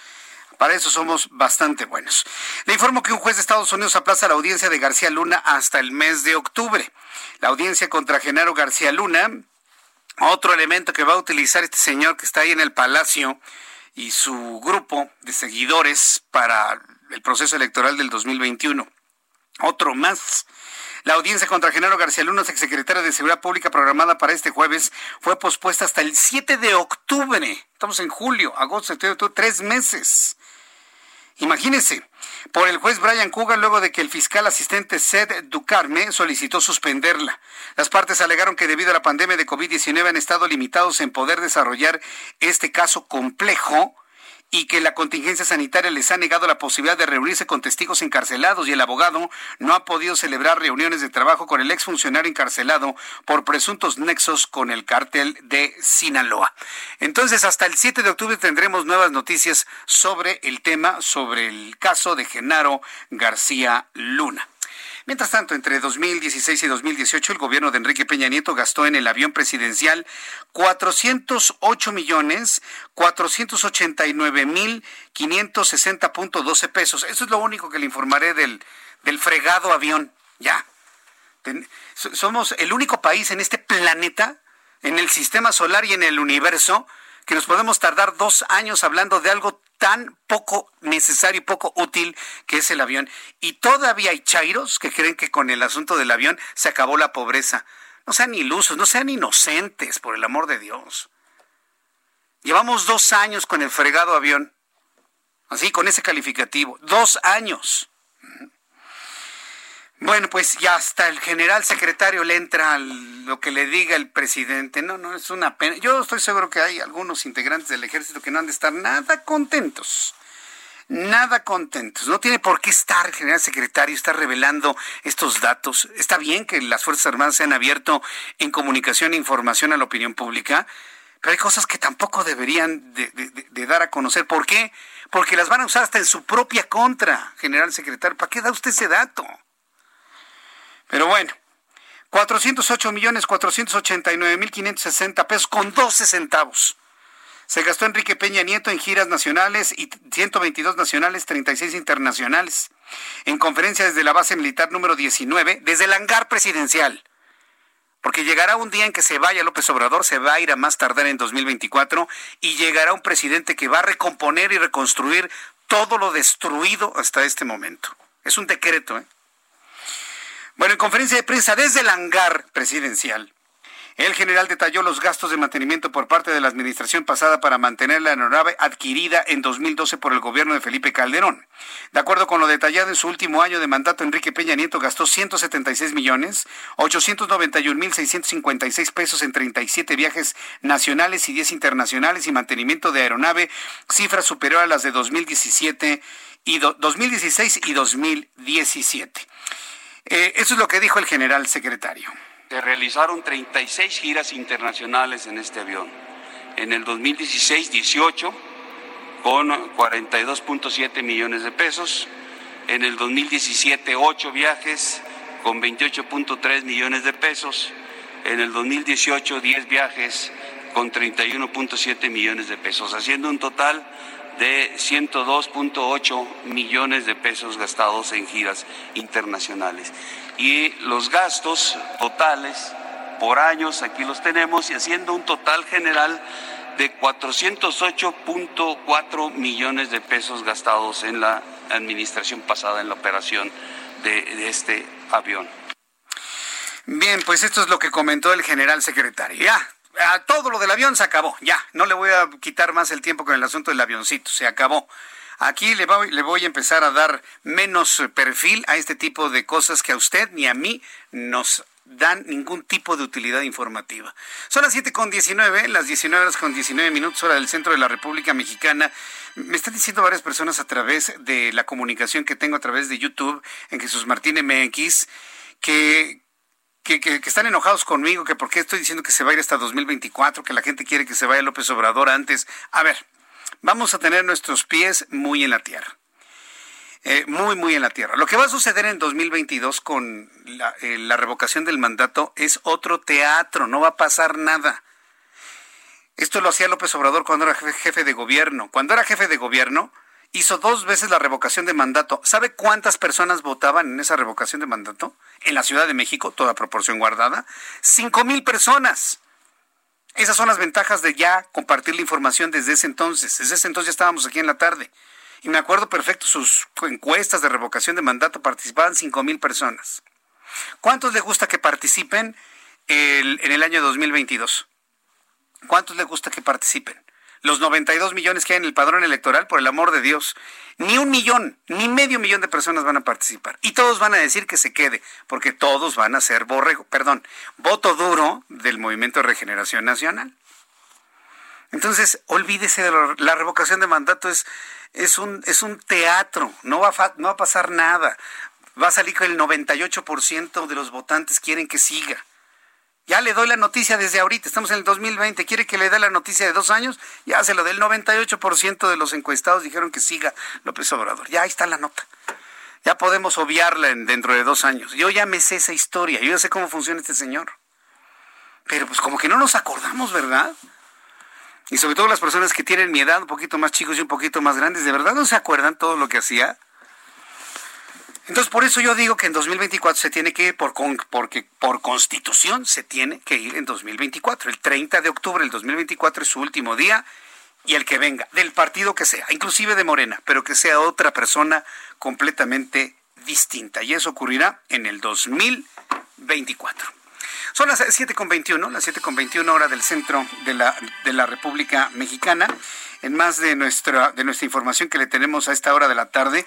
Para eso somos bastante buenos. Le informo que un juez de Estados Unidos aplaza la audiencia de García Luna hasta el mes de octubre. La audiencia contra Genaro García Luna, otro elemento que va a utilizar este señor que está ahí en el Palacio, y su grupo de seguidores para el proceso electoral del 2021. Otro más. La audiencia contra Genaro García Luna, exsecretario de Seguridad Pública programada para este jueves, fue pospuesta hasta el 7 de octubre. Estamos en julio, agosto, septiembre, tres meses. Imagínense, por el juez Brian Cougar luego de que el fiscal asistente Sed Ducarme solicitó suspenderla. Las partes alegaron que debido a la pandemia de COVID-19 han estado limitados en poder desarrollar este caso complejo y que la contingencia sanitaria les ha negado la posibilidad de reunirse con testigos encarcelados y el abogado no ha podido celebrar reuniones de trabajo con el exfuncionario encarcelado por presuntos nexos con el cártel de Sinaloa. Entonces, hasta el 7 de octubre tendremos nuevas noticias sobre el tema, sobre el caso de Genaro García Luna. Mientras tanto, entre 2016 y 2018, el gobierno de Enrique Peña Nieto gastó en el avión presidencial 408 millones 489 mil 560.12 pesos. Eso es lo único que le informaré del, del fregado avión. Ya. Somos el único país en este planeta, en el sistema solar y en el universo, que nos podemos tardar dos años hablando de algo tan poco necesario y poco útil que es el avión. Y todavía hay chairos que creen que con el asunto del avión se acabó la pobreza. No sean ilusos, no sean inocentes, por el amor de Dios. Llevamos dos años con el fregado avión. Así, con ese calificativo. Dos años. Bueno, pues ya hasta el general secretario le entra lo que le diga el presidente. No, no, es una pena. Yo estoy seguro que hay algunos integrantes del ejército que no han de estar nada contentos. Nada contentos. No tiene por qué estar general secretario, estar revelando estos datos. Está bien que las Fuerzas Armadas se han abierto en comunicación e información a la opinión pública, pero hay cosas que tampoco deberían de, dar a conocer. ¿Por qué? Porque las van a usar hasta en su propia contra, general secretario. ¿Para qué da usted ese dato? Pero bueno, 408 millones 489 mil 560 pesos con 12 centavos. Se gastó Enrique Peña Nieto en giras nacionales y 122 nacionales, 36 internacionales. En conferencia desde la base militar número 19, desde el hangar presidencial. Porque llegará un día en que se vaya López Obrador, se va a ir a más tardar en 2024 y llegará un presidente que va a recomponer y reconstruir todo lo destruido hasta este momento. Es un decreto, ¿eh? Bueno, en conferencia de prensa desde el hangar presidencial, el general detalló los gastos de mantenimiento por parte de la administración pasada para mantener la aeronave adquirida en 2012 por el gobierno de Felipe Calderón. De acuerdo con lo detallado en su último año de mandato, Enrique Peña Nieto gastó 176 millones 891 mil 656 pesos en 37 viajes nacionales y 10 internacionales y mantenimiento de aeronave, cifra superior a las de 2017 y 2016 y 2017. Eh, eso es lo que dijo el general secretario. Se realizaron 36 giras internacionales en este avión. En el 2016, 18 con 42.7 millones de pesos. En el 2017, 8 viajes con 28.3 millones de pesos. En el 2018, 10 viajes con 31.7 millones de pesos, haciendo un total de 102.8 millones de pesos gastados en giras internacionales. Y los gastos totales por años, aquí los tenemos, y haciendo un total general de 408.4 millones de pesos gastados en la administración pasada, en la operación de, de este avión. Bien, pues esto es lo que comentó el general secretario. Ya, a todo lo del avión se acabó, ya, no le voy a quitar más el tiempo con el asunto del avioncito, se acabó. Aquí le voy, le voy a empezar a dar menos perfil a este tipo de cosas que a usted ni a mí nos dan ningún tipo de utilidad informativa. Son las 7 con 19, las 19 horas con 19 minutos, hora del centro de la República Mexicana. Me están diciendo varias personas a través de la comunicación que tengo a través de YouTube en Jesús Martín MX que, que, están enojados conmigo, que por qué estoy diciendo que se va a ir hasta 2024, que la gente quiere que se vaya López Obrador antes. A ver, vamos a tener nuestros pies muy en la tierra. Eh, muy, muy en la tierra. Lo que va a suceder en 2022 con eh, la revocación del mandato es otro teatro, no va a pasar nada. Esto lo hacía López Obrador cuando era jefe de gobierno. Cuando era jefe de gobierno, hizo dos veces la revocación de mandato. ¿Sabe cuántas personas votaban en esa revocación de mandato? En la Ciudad de México, toda proporción guardada, cinco mil personas. Esas son las ventajas de ya compartir la información desde ese entonces. Desde ese entonces ya estábamos aquí en la tarde. Y me acuerdo perfecto, sus encuestas de revocación de mandato participaban cinco mil personas. ¿Cuántos le gusta que participen en el año 2022? ¿Cuántos le gusta que participen? Los 92 millones que hay en el padrón electoral, por el amor de Dios. Ni un millón, ni medio millón de personas van a participar. Y todos van a decir que se quede, porque todos van a ser borrego, perdón, voto duro del Movimiento de Regeneración Nacional. Entonces, olvídese de la revocación de mandato, es, es, un, es un teatro, no va, a, no va a pasar nada. Va a salir que el 98% de los votantes quieren que siga. Ya le doy la noticia desde ahorita, estamos en el 2020, quiere que le dé la noticia de dos años, ya se lo dé el 98% de los encuestados dijeron que siga López Obrador. Ya ahí está la nota. Ya podemos obviarla dentro de dos años. Yo ya me sé esa historia, yo ya sé cómo funciona este señor. Pero pues como que no nos acordamos, ¿verdad? Y sobre todo las personas que tienen mi edad, un poquito más chicos y un poquito más grandes, ¿de verdad no se acuerdan todo lo que hacía? Entonces, por eso yo digo que en 2024 se tiene que ir, por, porque por constitución se tiene que ir en 2024. El 30 de octubre del 2024 es su último día y el que venga, del partido que sea, inclusive de Morena, pero que sea otra persona completamente distinta. Y eso ocurrirá en el 2024. Son las 7.21, las 7.21 hora del centro de la, de la República Mexicana. En más de nuestra, de nuestra información que le tenemos a esta hora de la tarde,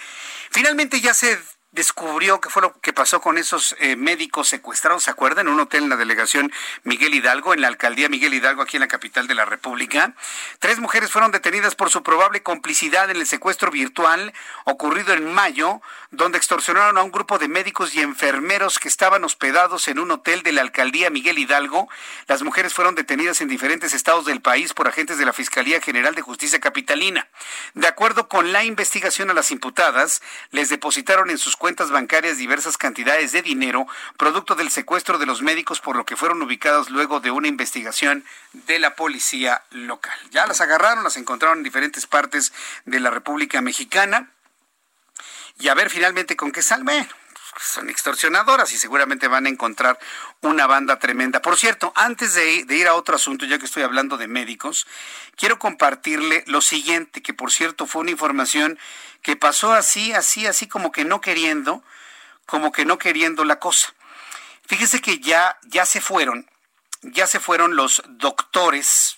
finalmente ya se descubrió qué fue lo que pasó con esos eh, médicos secuestrados, ¿se acuerdan? En un hotel en la delegación Miguel Hidalgo, en la alcaldía Miguel Hidalgo, aquí en la capital de la República. Tres mujeres fueron detenidas por su probable complicidad en el secuestro virtual ocurrido en mayo, donde extorsionaron a un grupo de médicos y enfermeros que estaban hospedados en un hotel de la alcaldía Miguel Hidalgo. Las mujeres fueron detenidas en diferentes estados del país por agentes de la Fiscalía General de Justicia Capitalina. De acuerdo con la investigación a las imputadas, les depositaron en sus cuentas bancarias diversas cantidades de dinero, producto del secuestro de los médicos, por lo que fueron ubicados luego de una investigación de la policía local. Ya las agarraron, las encontraron en diferentes partes de la República Mexicana. Y a ver finalmente con qué salve son extorsionadoras y seguramente van a encontrar una banda tremenda. Por cierto, antes de, ir a otro asunto, ya que estoy hablando de médicos, quiero compartirle lo siguiente, que por cierto fue una información que pasó así, así, así como que no queriendo, como que no queriendo la cosa. Fíjese que ya, ya se fueron, ya se fueron los doctores,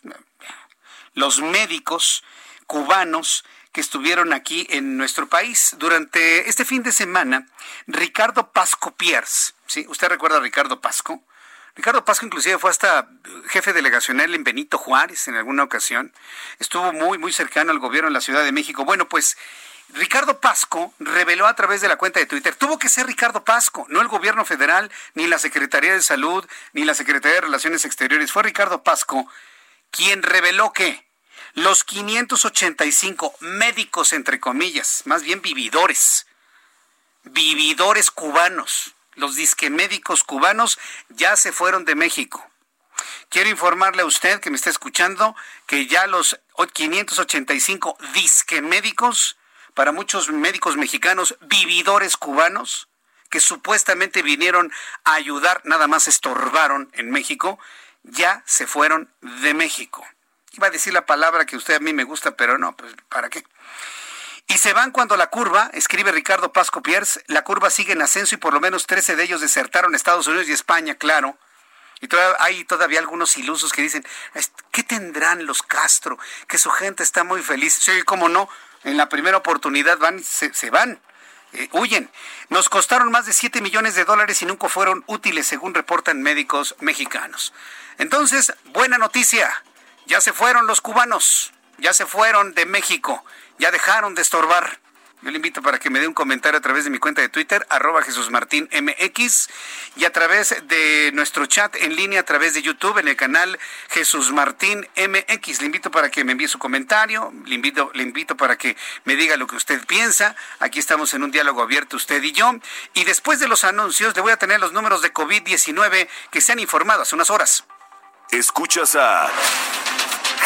los médicos cubanos que estuvieron aquí en nuestro país. Durante este fin de semana, Ricardo Pasco Pierce, ¿sí? ¿Usted recuerda a Ricardo Pasco? Ricardo Pasco inclusive fue hasta jefe delegacional en Benito Juárez en alguna ocasión. Estuvo muy, muy cercano al gobierno en la Ciudad de México. Bueno, pues Ricardo Pasco reveló a través de la cuenta de Twitter, tuvo que ser Ricardo Pasco, no el gobierno federal, ni la Secretaría de Salud, ni la Secretaría de Relaciones Exteriores. Fue Ricardo Pasco quien reveló que los 585 médicos, entre comillas, más bien vividores, vividores cubanos, los disque médicos cubanos ya se fueron de México. Quiero informarle a usted que me está escuchando que ya los 585 disque médicos, para muchos médicos mexicanos, vividores cubanos, que supuestamente vinieron a ayudar, nada más estorbaron en México, ya se fueron de México. Iba a decir la palabra que usted a mí me gusta, pero no, pues ¿para qué? Y se van cuando la curva, escribe Ricardo Pasco Pierce, la curva sigue en ascenso y por lo menos 13 de ellos desertaron Estados Unidos y España, claro. Y todavía, hay todavía algunos ilusos que dicen, ¿qué tendrán los Castro? Que su gente está muy feliz. Sí, cómo no, en la primera oportunidad van, se, se van. Eh, huyen. Nos costaron más de 7 millones de dólares y nunca fueron útiles, según reportan médicos mexicanos. Entonces, buena noticia. Ya se fueron los cubanos, ya se fueron de México, ya dejaron de estorbar. Yo le invito para que me dé un comentario a través de mi cuenta de Twitter, arroba Jesús Martín MX, y a través de nuestro chat en línea a través de YouTube en el canal Jesús Martín MX. Le invito para que me envíe su comentario, le invito, le invito para que me diga lo que usted piensa. Aquí estamos en un diálogo abierto usted y yo. Y después de los anuncios, le voy a tener los números de COVID-19 que se han informado hace unas horas. Escuchas a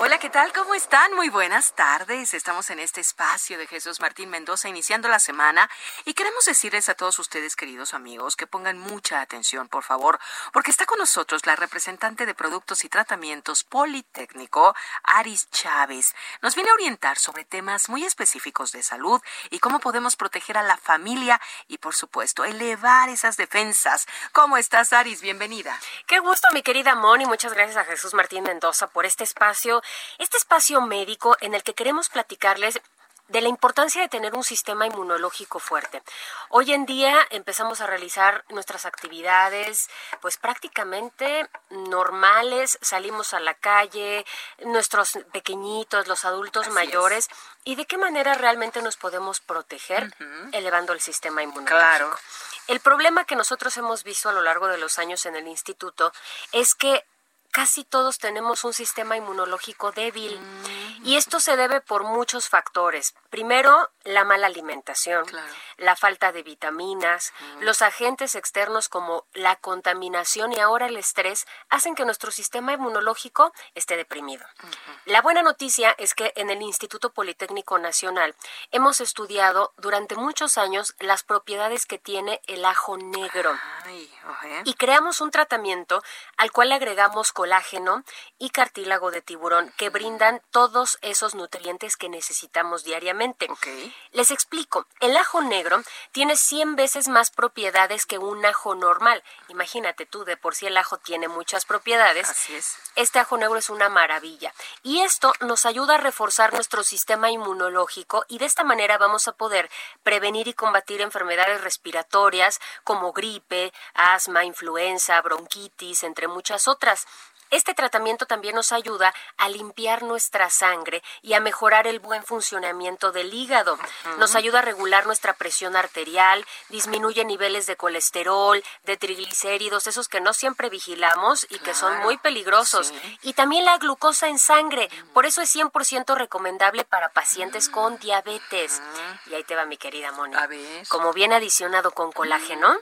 Hola, ¿qué tal? ¿Cómo están? Muy buenas tardes. Estamos en este espacio de Jesús Martín Mendoza iniciando la semana y queremos decirles a todos ustedes, queridos amigos, que pongan mucha atención, por favor, porque está con nosotros la representante de Productos y Tratamientos Politécnico, Aris Chávez. Nos viene a orientar sobre temas muy específicos de salud y cómo podemos proteger a la familia y, por supuesto, elevar esas defensas. ¿Cómo estás, Aris? Bienvenida. Qué gusto, mi querida Moni. Muchas gracias a Jesús Martín Mendoza por este espacio este espacio médico en el que queremos platicarles de la importancia de tener un sistema inmunológico fuerte. Hoy en día empezamos a realizar nuestras actividades pues prácticamente normales, salimos a la calle, nuestros pequeñitos, los adultos mayores, y de qué manera realmente nos podemos proteger elevando el sistema inmunológico. Claro. El problema que nosotros hemos visto a lo largo de los años en el instituto es que casi todos tenemos un sistema inmunológico débil. Y esto se debe por muchos factores. Primero, la mala alimentación, la falta de vitaminas, los agentes externos como la contaminación y ahora el estrés hacen que nuestro sistema inmunológico esté deprimido. La buena noticia es que en el Instituto Politécnico Nacional hemos estudiado durante muchos años las propiedades que tiene el ajo negro. Y creamos un tratamiento al cual le agregamos colágeno y cartílago de tiburón que brindan todos esos nutrientes que necesitamos diariamente. Les explico, el ajo negro tiene 100 veces más propiedades que un ajo normal. Imagínate tú, de por sí el ajo tiene muchas propiedades. Así es. Este ajo negro es una maravilla. Y esto nos ayuda a reforzar nuestro sistema inmunológico y de esta manera vamos a poder prevenir y combatir enfermedades respiratorias como gripe, asma, influenza, bronquitis, entre muchas otras. Este tratamiento también nos ayuda a limpiar nuestra sangre y a mejorar el buen funcionamiento del hígado. Nos ayuda a regular nuestra presión arterial, disminuye niveles de colesterol, de triglicéridos, esos que no siempre vigilamos y que son muy peligrosos. Y también la glucosa en sangre. Por eso es 100% recomendable para pacientes con diabetes. Y ahí te va mi querida Moni. Como viene adicionado con colágeno,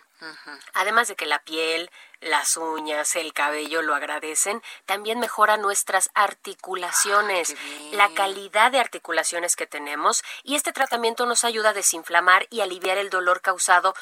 Además de que la piel, las uñas, el cabello lo agradecen, también mejora nuestras articulaciones, la calidad de articulaciones que tenemos y este tratamiento nos ayuda a desinflamar y aliviar el dolor causado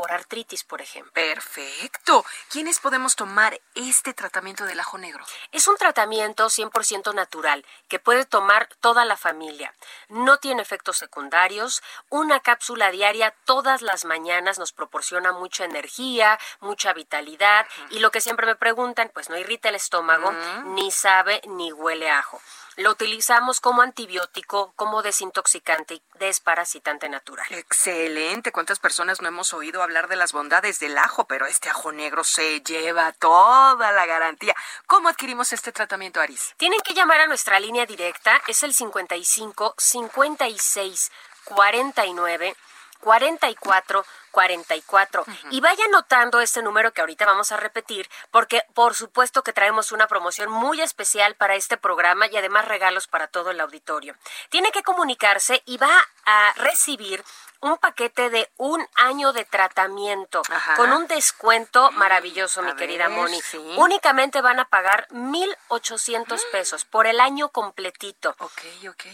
por artritis, por ejemplo. Perfecto. ¿Quiénes podemos tomar este tratamiento del ajo negro? Es un tratamiento 100% natural que puede tomar toda la familia. No tiene efectos secundarios. Una cápsula diaria todas las mañanas nos proporciona mucha energía, mucha vitalidad y lo que siempre me preguntan, pues no irrita el estómago, ni sabe ni huele a ajo. Lo utilizamos como antibiótico, como desintoxicante y desparasitante natural. Excelente. ¿Cuántas personas no hemos oído hablar de las bondades del ajo? Pero este ajo negro se lleva toda la garantía. ¿Cómo adquirimos este tratamiento, Aris? Tienen que llamar a nuestra línea directa. Es el 55 56 49 44 44. Y vaya notando este número que ahorita vamos a repetir, porque por supuesto que traemos una promoción muy especial para este programa y además regalos para todo el auditorio. Tiene que comunicarse y va a recibir un paquete de un año de tratamiento con un descuento maravilloso, mi querida Moni. Únicamente van a pagar 1,800 pesos por el año completito.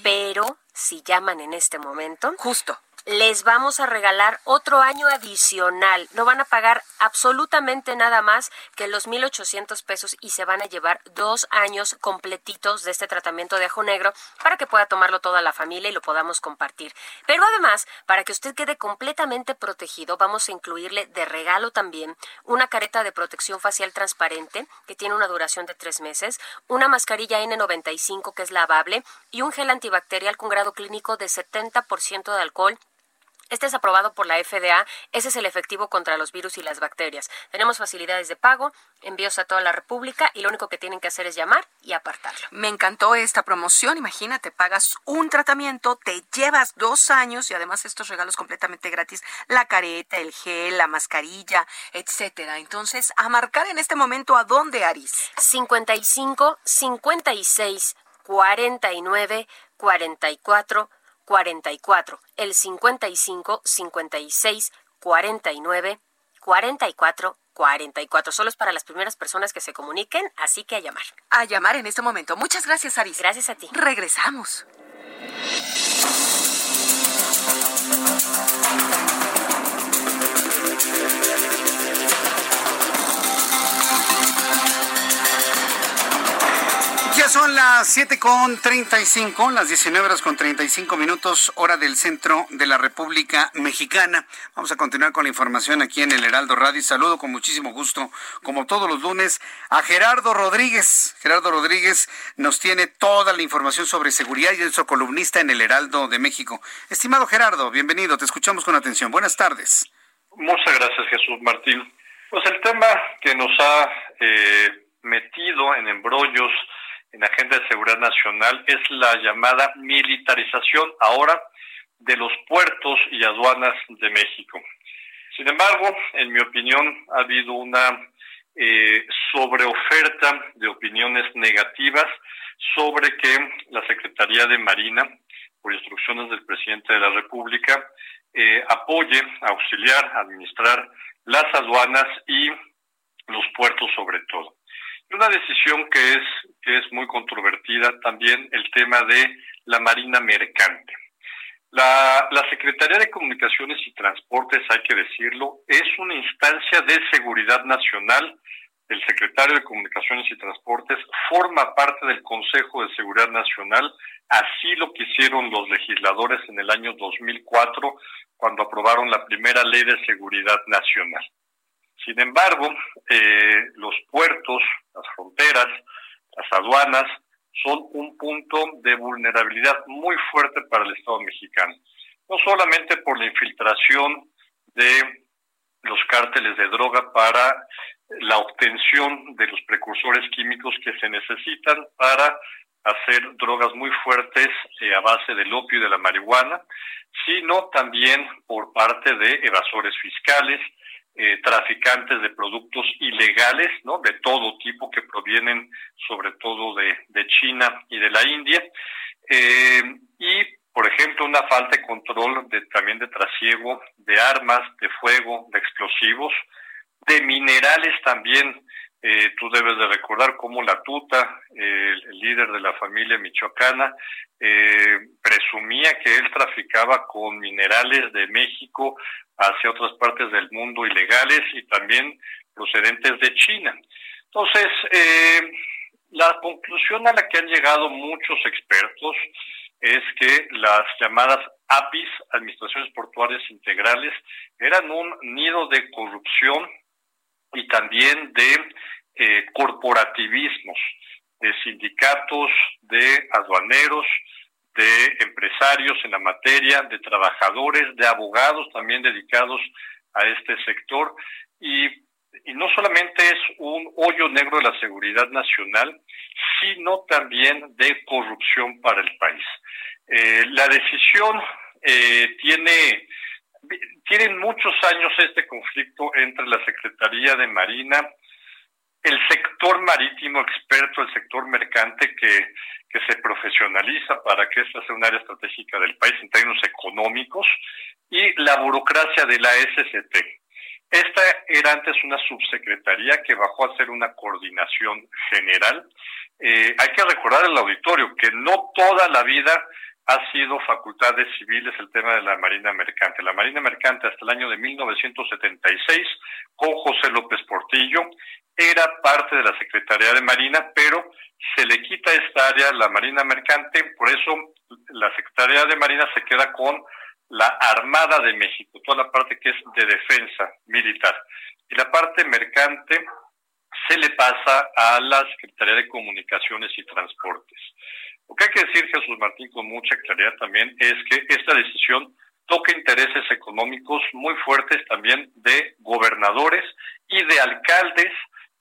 Pero si llaman en este momento, justo les vamos a regalar otro año adicional. No van a pagar absolutamente nada más que los 1.800 pesos y se van a llevar dos años completitos de este tratamiento de ajo negro para que pueda tomarlo toda la familia y lo podamos compartir. Pero además, para que usted quede completamente protegido, vamos a incluirle de regalo también una careta de protección facial transparente que tiene una duración de tres meses, una mascarilla N95 que es lavable y un gel antibacterial con grado clínico de 70% de alcohol este es aprobado por la FDA. Ese es el efectivo contra los virus y las bacterias. Tenemos facilidades de pago, envíos a toda la República y lo único que tienen que hacer es llamar y apartarlo. Me encantó esta promoción. Imagínate, pagas un tratamiento, te llevas dos años y además estos regalos completamente gratis: la careta, el gel, la mascarilla, etcétera. Entonces, a marcar en este momento a dónde, Aris? 55 56 49 44 44, el 55 56 49 44 44. Solo es para las primeras personas que se comuniquen, así que a llamar. A llamar en este momento. Muchas gracias, Aris. Gracias a ti. Regresamos. Son las siete con treinta y cinco, las 19 horas con 35 minutos, hora del centro de la República Mexicana. Vamos a continuar con la información aquí en el Heraldo Radio. Saludo con muchísimo gusto, como todos los lunes, a Gerardo Rodríguez. Gerardo Rodríguez nos tiene toda la información sobre seguridad y es nuestro columnista en el Heraldo de México. Estimado Gerardo, bienvenido, te escuchamos con atención. Buenas tardes. Muchas gracias, Jesús Martín. Pues el tema que nos ha eh, metido en embrollos en la Agenda de Seguridad Nacional es la llamada militarización ahora de los puertos y aduanas de México. Sin embargo, en mi opinión, ha habido una eh, sobreoferta de opiniones negativas sobre que la Secretaría de Marina, por instrucciones del presidente de la República, eh, apoye, auxiliar, administrar las aduanas y los puertos sobre todo. Una decisión que es, que es muy controvertida también el tema de la Marina Mercante. La, la, Secretaría de Comunicaciones y Transportes, hay que decirlo, es una instancia de seguridad nacional. El secretario de Comunicaciones y Transportes forma parte del Consejo de Seguridad Nacional. Así lo quisieron los legisladores en el año 2004, cuando aprobaron la primera ley de seguridad nacional. Sin embargo, eh, los puertos, las fronteras, las aduanas, son un punto de vulnerabilidad muy fuerte para el Estado mexicano. No solamente por la infiltración de los cárteles de droga para la obtención de los precursores químicos que se necesitan para hacer drogas muy fuertes eh, a base del opio y de la marihuana, sino también por parte de evasores fiscales, eh, traficantes de productos ilegales, ¿no? De todo tipo que provienen sobre todo de, de China y de la India. Eh, y, por ejemplo, una falta de control de, también de trasiego de armas, de fuego, de explosivos, de minerales también. Eh, tú debes de recordar cómo la tuta, el, líder de la familia michoacana, eh, presumía que él traficaba con minerales de México hacia otras partes del mundo ilegales y también procedentes de China. Entonces, eh, la conclusión a la que han llegado muchos expertos es que las llamadas APIs, Administraciones Portuarias Integrales, eran un nido de corrupción y también de eh, corporativismos, de sindicatos, de aduaneros, de empresarios en la materia, de trabajadores, de abogados también dedicados a este sector y, y no solamente es un hoyo negro de la seguridad nacional, sino también de corrupción para el país. Eh, la decisión eh, tiene tienen muchos años este conflicto entre la Secretaría de Marina, el sector marítimo experto, el sector mercante que, que se profesionaliza para que esta sea un área estratégica del país en términos económicos y la burocracia de la SCT. Esta era antes una subsecretaría que bajó a ser una coordinación general. Eh, hay que recordar al auditorio que no toda la vida ha sido facultades civiles el tema de la Marina Mercante. La Marina Mercante hasta el año de 1976, con José López Portillo, era parte de la Secretaría de Marina, pero se le quita esta área, la Marina Mercante, por eso la Secretaría de Marina se queda con la Armada de México, toda la parte que es de defensa militar. Y la parte mercante se le pasa a la Secretaría de Comunicaciones y Transportes. Lo que hay que decir, Jesús Martín, con mucha claridad también, es que esta decisión toca intereses económicos muy fuertes también de gobernadores y de alcaldes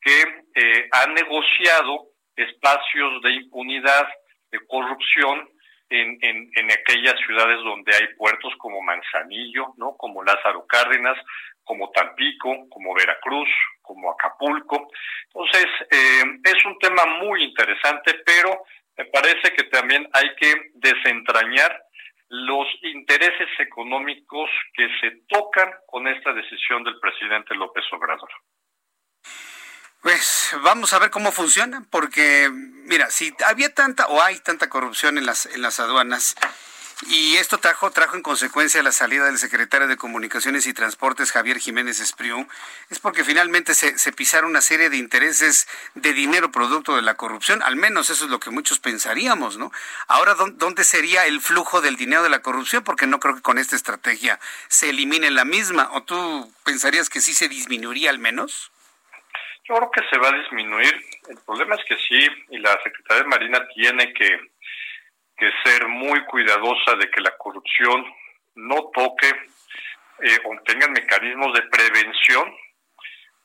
que eh, han negociado espacios de impunidad, de corrupción en, en, en, aquellas ciudades donde hay puertos como Manzanillo, ¿no? como Lázaro Cárdenas, como Tampico, como Veracruz, como Acapulco. Entonces, eh, es un tema muy interesante, pero me parece que también hay que desentrañar los intereses económicos que se tocan con esta decisión del presidente López Obrador. Pues vamos a ver cómo funciona, porque mira, si había tanta o hay tanta corrupción en las en las aduanas, y esto trajo, trajo en consecuencia la salida del secretario de Comunicaciones y Transportes, Javier Jiménez Espriu, es porque finalmente se, se pisaron una serie de intereses de dinero producto de la corrupción, al menos eso es lo que muchos pensaríamos, ¿no? Ahora, ¿dónde sería el flujo del dinero de la corrupción? Porque no creo que con esta estrategia se elimine la misma, ¿o tú pensarías que sí se disminuiría al menos? Yo creo que se va a disminuir. El problema es que sí, y la Secretaría de Marina tiene que que ser muy cuidadosa de que la corrupción no toque eh, o tengan mecanismos de prevención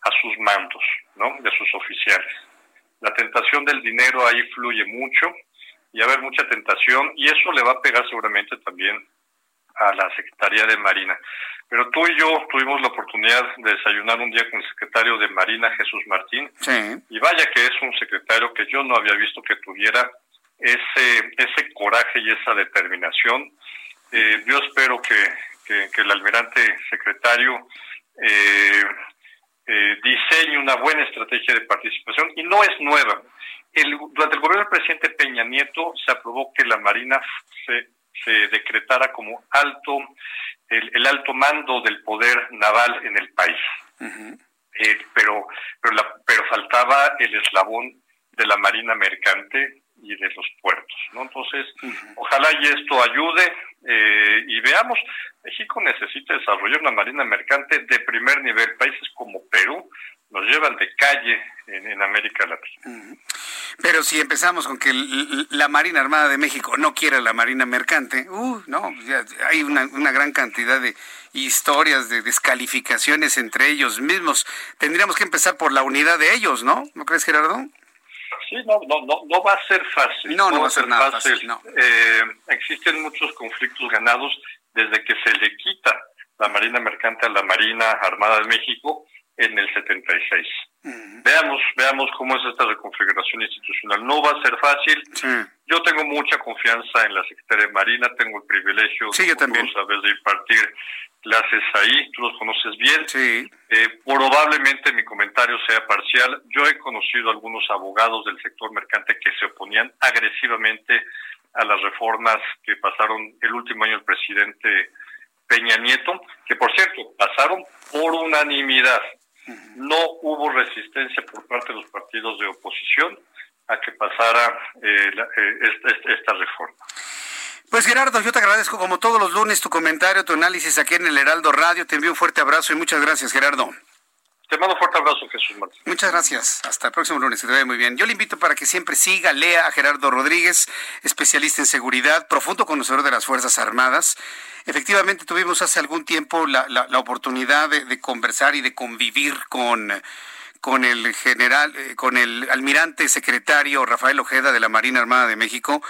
a sus mandos, ¿no? De sus oficiales. La tentación del dinero ahí fluye mucho y va a haber mucha tentación y eso le va a pegar seguramente también a la Secretaría de Marina. Pero tú y yo tuvimos la oportunidad de desayunar un día con el secretario de Marina, Jesús Martín, y vaya que es un secretario que yo no había visto que tuviera ese, ese coraje y esa determinación. Eh, yo espero que, que, el almirante secretario eh, eh, diseñe una buena estrategia de participación y no es nueva. El, durante el gobierno del presidente Peña Nieto se aprobó que la Marina se, se decretara como alto el, alto mando del poder naval en el país. pero pero, la, pero faltaba el eslabón de la Marina Mercante y de los puertos. ¿no? Entonces, ojalá y esto ayude eh, y veamos, México necesita desarrollar una marina mercante de primer nivel. Países como Perú nos llevan de calle en, América Latina. Pero si empezamos con que la Marina Armada de México no quiere la Marina Mercante, uh, no, hay una, una gran cantidad de historias de descalificaciones entre ellos mismos. Tendríamos que empezar por la unidad de ellos, ¿no? ¿No crees, Gerardo? Sí, no, no, no, no va a ser fácil. No, no, va a ser nada fácil. Eh, existen muchos conflictos ganados desde que se le quita la Marina Mercante a la Marina Armada de México en el 76. Veamos, veamos cómo es esta reconfiguración institucional. No va a ser fácil. Yo tengo mucha confianza en la Secretaría de Marina, tengo el privilegio, sí, yo también. de impartir clases ahí, tú los conoces bien. Sí. Eh, probablemente mi comentario sea parcial. Yo he conocido algunos abogados del sector mercante que se oponían agresivamente a las reformas que pasaron el último año el presidente Peña Nieto, que por cierto pasaron por unanimidad. No hubo resistencia por parte de los partidos de oposición a que pasara eh, eh, esta, esta reforma. Pues Gerardo, yo te agradezco como todos los lunes tu comentario, tu análisis aquí en el Heraldo Radio. Te envío un fuerte abrazo y muchas gracias, Gerardo. Te mando un fuerte abrazo, Jesús Martín. Muchas gracias. Hasta el próximo lunes. Que te vaya muy bien. Yo le invito para que siempre siga, lea a Gerardo Rodríguez, especialista en seguridad, profundo conocedor de las Fuerzas Armadas. Efectivamente, tuvimos hace algún tiempo la, oportunidad de, conversar y de convivir con, con el general, eh, con el almirante secretario Rafael Ojeda de la Marina Armada de México,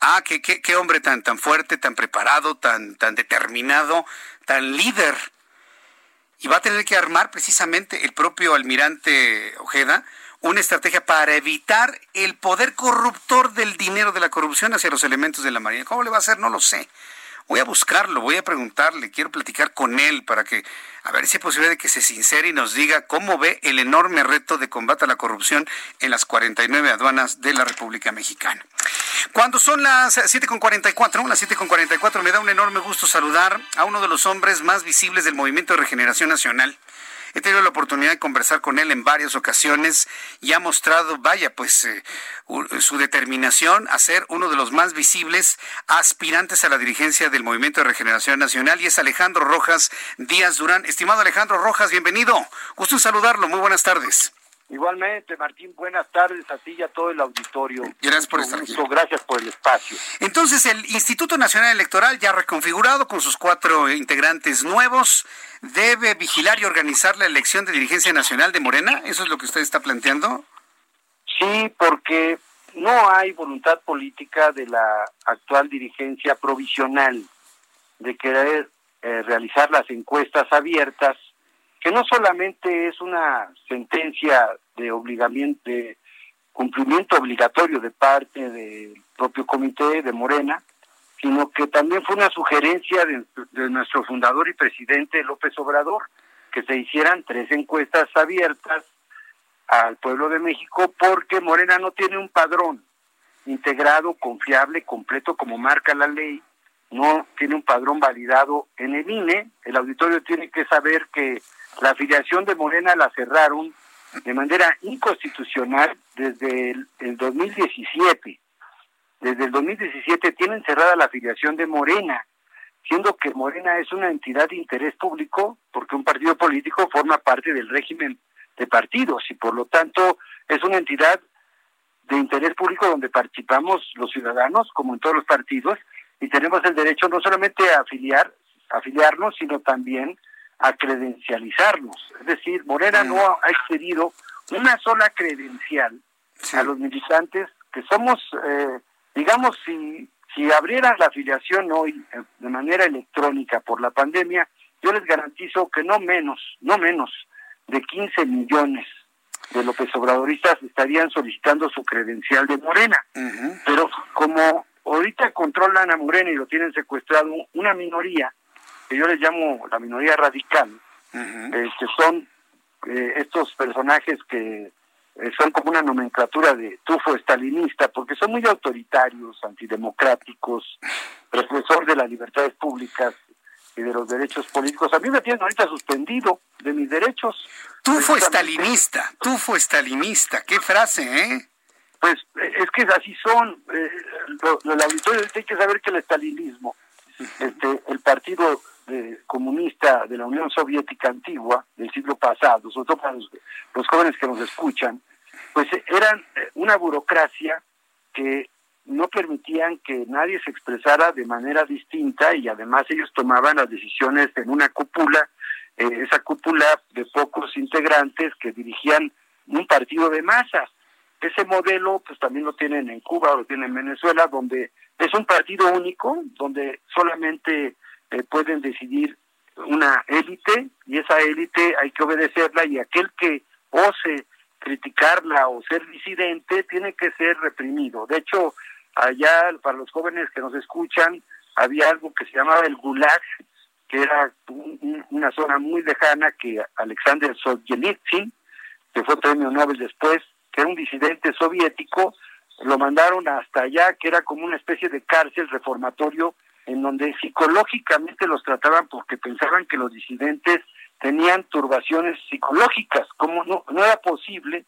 Ah, qué, qué, qué hombre tan, tan fuerte, tan preparado, tan, tan determinado, tan líder. Y va a tener que armar precisamente el propio almirante Ojeda una estrategia para evitar el poder corruptor del dinero de la corrupción hacia los elementos de la Marina. ¿Cómo le va a hacer? No lo sé. Voy a buscarlo, voy a preguntarle, quiero platicar con él para que, a ver si es posible de que se sincere y nos diga cómo ve el enorme reto de combate a la corrupción en las 49 aduanas de la República Mexicana. Cuando son las 7.44, las 7.44, me da un enorme gusto saludar a uno de los hombres más visibles del Movimiento de Regeneración Nacional, He tenido la oportunidad de conversar con él en varias ocasiones y ha mostrado, vaya, pues eh, su determinación a ser uno de los más visibles aspirantes a la dirigencia del Movimiento de Regeneración Nacional y es Alejandro Rojas Díaz Durán. Estimado Alejandro Rojas, bienvenido. Gusto en saludarlo. Muy buenas tardes. Igualmente, Martín, buenas tardes a ti y a todo el auditorio. Gracias por estar aquí. Gracias por el espacio. Entonces, el Instituto Nacional Electoral, ya reconfigurado con sus cuatro integrantes nuevos, debe vigilar y organizar la elección de dirigencia nacional de Morena. ¿Eso es lo que usted está planteando? Sí, porque no hay voluntad política de la actual dirigencia provisional de querer eh, realizar las encuestas abiertas que no solamente es una sentencia de obligamiento, de cumplimiento obligatorio de parte del propio comité de Morena, sino que también fue una sugerencia de, nuestro fundador y presidente López Obrador, que se hicieran tres encuestas abiertas al pueblo de México, porque Morena no tiene un padrón integrado, confiable, completo, como marca la ley, no tiene un padrón validado en el INE, el auditorio tiene que saber que la afiliación de Morena la cerraron de manera inconstitucional desde el, 2017. Desde el 2017 tienen cerrada la afiliación de Morena, siendo que Morena es una entidad de interés público porque un partido político forma parte del régimen de partidos y por lo tanto es una entidad de interés público donde participamos los ciudadanos como en todos los partidos y tenemos el derecho no solamente a afiliar, afiliarnos, sino también a credencializarnos. Es decir, Morena no ha expedido una sola credencial a los militantes que somos, eh, digamos, si, si abrieran la afiliación hoy eh, de manera electrónica por la pandemia, yo les garantizo que no menos, no menos de 15 millones de López Obradoristas estarían solicitando su credencial de Morena. Pero como ahorita controlan a Morena y lo tienen secuestrado una minoría, que yo les llamo la minoría radical, eh, que son eh, estos personajes que eh, son como una nomenclatura de tufo estalinista, porque son muy autoritarios, antidemocráticos, represor de las libertades públicas y de los derechos políticos. A mí me tienen ahorita suspendido de mis derechos. Tufo estalinista, tufo estalinista, qué frase, ¿eh? Pues es que así son. Eh, el auditorio hay que saber que el estalinismo, este, el partido comunista de la Unión Soviética antigua del siglo pasado, sobre todo para los, jóvenes que nos escuchan, pues eran eh, una burocracia que no permitían que nadie se expresara de manera distinta y además ellos tomaban las decisiones en una cúpula, eh, esa cúpula de pocos integrantes que dirigían un partido de masas. Ese modelo pues también lo tienen en Cuba lo tienen en Venezuela, donde es un partido único, donde solamente eh, pueden decidir una élite y esa élite hay que obedecerla y aquel que ose criticarla o ser disidente tiene que ser reprimido. De hecho, allá para los jóvenes que nos escuchan, había algo que se llamaba el Gulag, que era una zona muy lejana que Alexander Solzhenitsyn, que fue premio Nobel después, que era un disidente soviético, lo mandaron hasta allá, que era como una especie de cárcel reformatorio en donde psicológicamente los trataban porque pensaban que los disidentes tenían turbaciones psicológicas, como no, no era posible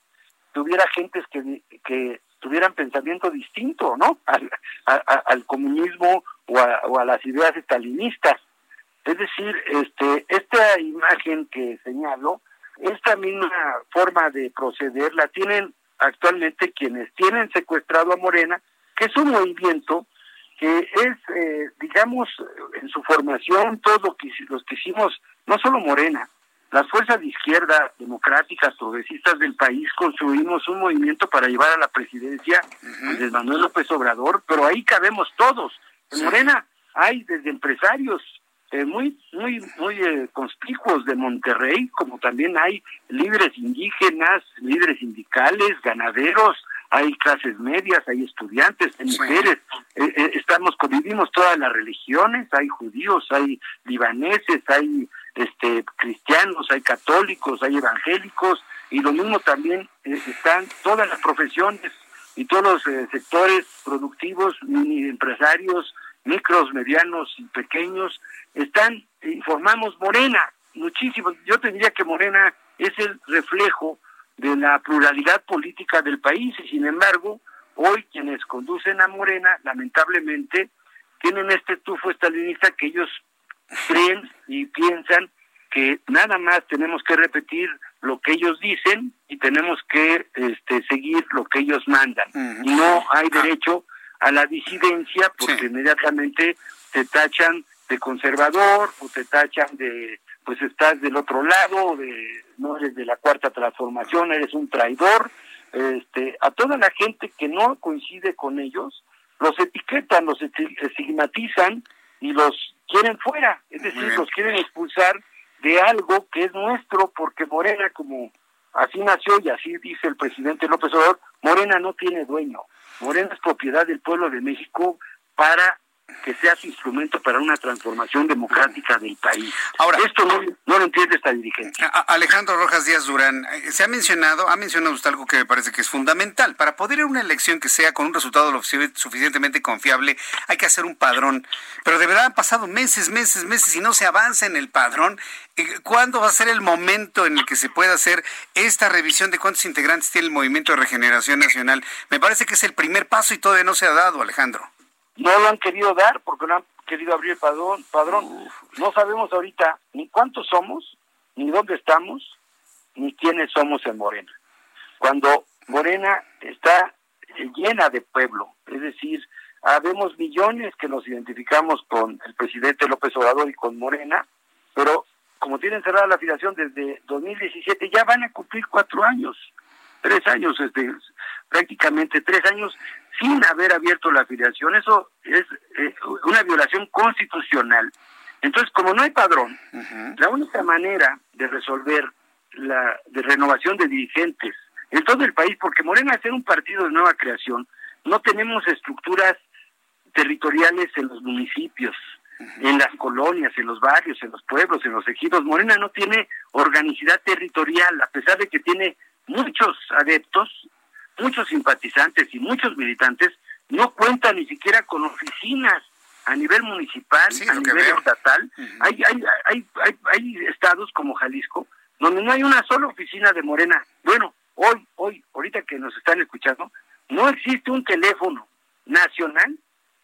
que hubiera gentes que, que tuvieran pensamiento distinto, ¿no? Al, al comunismo o a, o a, las ideas estalinistas. Es decir, este, esta imagen que señalo, esta misma forma de proceder la tienen actualmente quienes tienen secuestrado a Morena, que es un movimiento que es, eh, digamos, en su formación, todo lo que los que hicimos, no solo Morena, las fuerzas de izquierda, democráticas, progresistas del país, construimos un movimiento para llevar a la presidencia de Manuel López Obrador, pero ahí cabemos todos. En Morena hay desde empresarios eh, muy, muy, muy eh, conspicuos de Monterrey, como también hay líderes indígenas, líderes sindicales, ganaderos, hay clases medias, hay estudiantes, hay mujeres, eh, eh, estamos, convivimos todas las religiones, hay judíos, hay libaneses, hay este cristianos, hay católicos, hay evangélicos, y lo mismo también eh, están todas las profesiones y todos los sectores productivos, mini empresarios, micros, medianos y pequeños, están, formamos Morena, muchísimo. Yo tendría que Morena es el reflejo de la pluralidad política del país. Y sin embargo hoy quienes conducen a Morena lamentablemente tienen este tufo estalinista que ellos creen y piensan que nada más tenemos que repetir lo que ellos dicen y tenemos que este, seguir lo que ellos mandan. No hay derecho a la disidencia porque inmediatamente te tachan de conservador o te tachan de pues estás del otro lado, de, no eres de la cuarta transformación, eres un traidor. Este, a toda la gente que no coincide con ellos, los etiquetan, los estigmatizan y los quieren fuera, es decir, los quieren expulsar de algo que es nuestro, porque Morena, como así nació y así dice el presidente López Obrador, Morena no tiene dueño, Morena es propiedad del pueblo de México para que sea su instrumento para una transformación democrática del país. Ahora, esto no, lo entiende esta dirigencia. Alejandro Rojas Díaz Durán, eh, se ha mencionado, ha mencionado usted algo que me parece que es fundamental. Para poder ir a una elección que sea con un resultado lo suficientemente confiable, hay que hacer un padrón. Pero de verdad han pasado meses, meses, meses y no se avanza en el padrón. Eh, ¿Cuándo va a ser el momento en el que se pueda hacer esta revisión de cuántos integrantes tiene el Movimiento de Regeneración Nacional? Me parece que es el primer paso y todavía no se ha dado, Alejandro. No lo han querido dar porque no han querido abrir el padrón. padrón. No sabemos ahorita ni cuántos somos, ni dónde estamos, ni quiénes somos en Morena. Cuando Morena está llena de pueblo, es decir, habemos millones que nos identificamos con el presidente López Obrador y con Morena, pero como tienen cerrada la afiliación desde 2017, ya van a cumplir cuatro años, tres años, este, prácticamente tres años sin haber abierto la afiliación. Eso es eh, una violación constitucional. Entonces, como no hay padrón, la única manera de resolver la de renovación de dirigentes en todo el país, porque Morena, ser un partido de nueva creación, no tenemos estructuras territoriales en los municipios, en las colonias, en los barrios, en los pueblos, en los ejidos. Morena no tiene organicidad territorial, a pesar de que tiene muchos adeptos, muchos simpatizantes y muchos militantes, no cuenta ni siquiera con oficinas a nivel municipal, a nivel estatal. hay, hay, hay, hay, hay estados como Jalisco donde no hay una sola oficina de Morena. Bueno, hoy, hoy, ahorita que nos están escuchando, no existe un teléfono nacional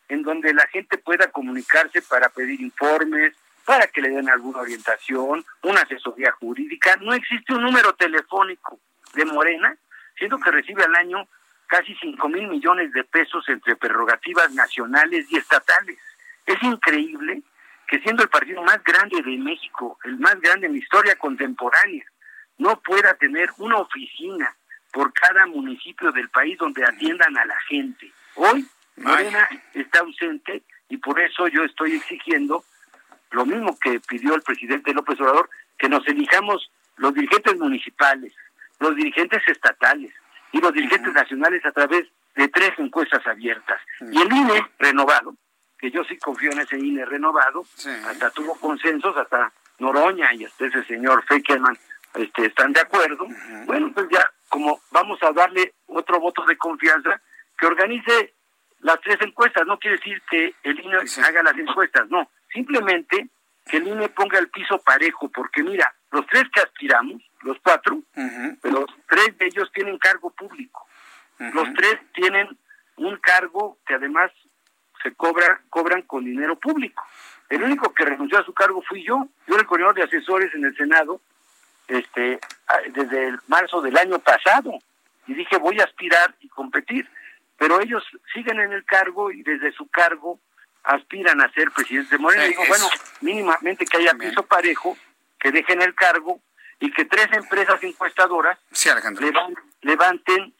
en donde la gente pueda comunicarse para pedir informes, para que le den alguna orientación, una asesoría jurídica. No existe un número telefónico de Morena, siendo que recibe al año casi 5 mil millones de pesos entre prerrogativas nacionales y estatales. Es increíble que siendo el partido más grande de México, el más grande en la historia contemporánea, no pueda tener una oficina por cada municipio del país donde atiendan a la gente. Hoy Morena está ausente y por eso yo estoy exigiendo lo mismo que pidió el presidente López Obrador, que nos elijamos los dirigentes municipales, los dirigentes estatales y los dirigentes nacionales a través de tres encuestas abiertas. Y el INE renovado, que yo sí confío en ese INE renovado, hasta tuvo consensos, hasta Noroña y hasta ese señor Feckerman este, están de acuerdo. Bueno, pues ya como vamos a darle otro voto de confianza, que organice las tres encuestas. No quiere decir que el INE haga las encuestas, no. Simplemente que el INE ponga el piso parejo, porque mira, los tres que aspiramos, los cuatro, pero tres de ellos tienen cargo público. Los tres tienen un cargo que además se cobra, cobran con dinero público. El único que renunció a su cargo fui yo. Yo era el coordinador de asesores en el Senado este desde el marzo del año pasado y dije voy a aspirar y competir pero ellos siguen en el cargo y desde su cargo aspiran a ser presidente de Morena. digo, bueno, mínimamente que haya piso parejo, que dejen el cargo y que tres empresas encuestadoras levanten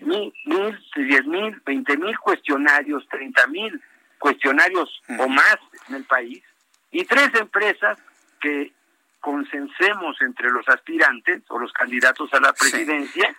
mil, diez mil, veinte mil cuestionarios, treinta mil cuestionarios o más en el país, y tres empresas que consensemos entre los aspirantes o los candidatos a la presidencia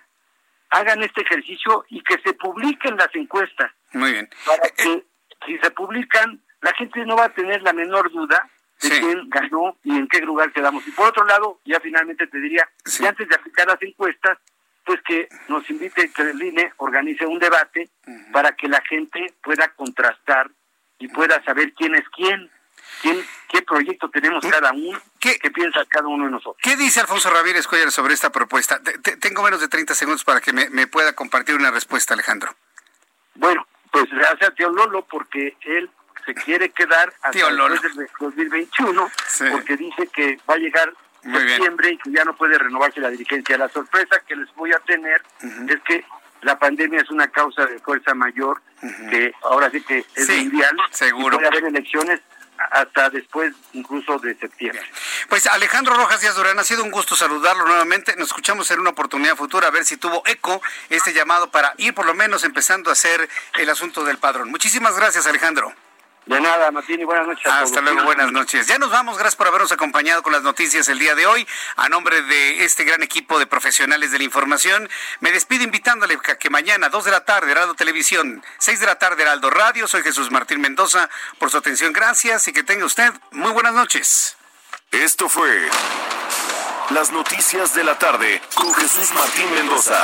hagan este ejercicio y que se publiquen las encuestas. Muy bien. Para que si se publican, la gente no va a tener la menor duda de quién ganó y en qué lugar quedamos. Y por otro lado, ya finalmente te diría, que antes de aplicar las encuestas, pues que nos invite, que el INE organice un debate para que la gente pueda contrastar y pueda saber quién es quién qué proyecto tenemos cada uno, ¿Qué, piensa cada uno de nosotros. ¿Qué dice Alfonso Ramírez Cuellar sobre esta propuesta? tengo menos de 30 segundos para que me, pueda compartir una respuesta, Alejandro. Bueno, pues gracias a tío Lolo porque él se quiere quedar hasta el 2021 porque dice que va a llegar septiembre y que ya no puede renovarse la dirigencia. La sorpresa que les voy a tener es que la pandemia es una causa de fuerza mayor que ahora sí que es mundial. Seguro. puede haber elecciones hasta después incluso de septiembre. Pues Alejandro Rojas Díaz Durán, ha sido un gusto saludarlo nuevamente. Nos escuchamos en una oportunidad futura a ver si tuvo eco este llamado para ir por lo menos empezando a hacer el asunto del padrón. Muchísimas gracias, Alejandro. De nada, Martín, y buenas noches. Hasta luego, buenas noches. Ya nos vamos, gracias por habernos acompañado con las noticias el día de hoy. A nombre de este gran equipo de profesionales de la información, me despido invitándole a que mañana, 2 de la tarde, Heraldo Televisión, 6 de la tarde, Heraldo Radio. Soy Jesús Martín Mendoza, por su atención, gracias y que tenga usted muy buenas noches. Esto fue Las Noticias de la Tarde con Jesús Martín Mendoza.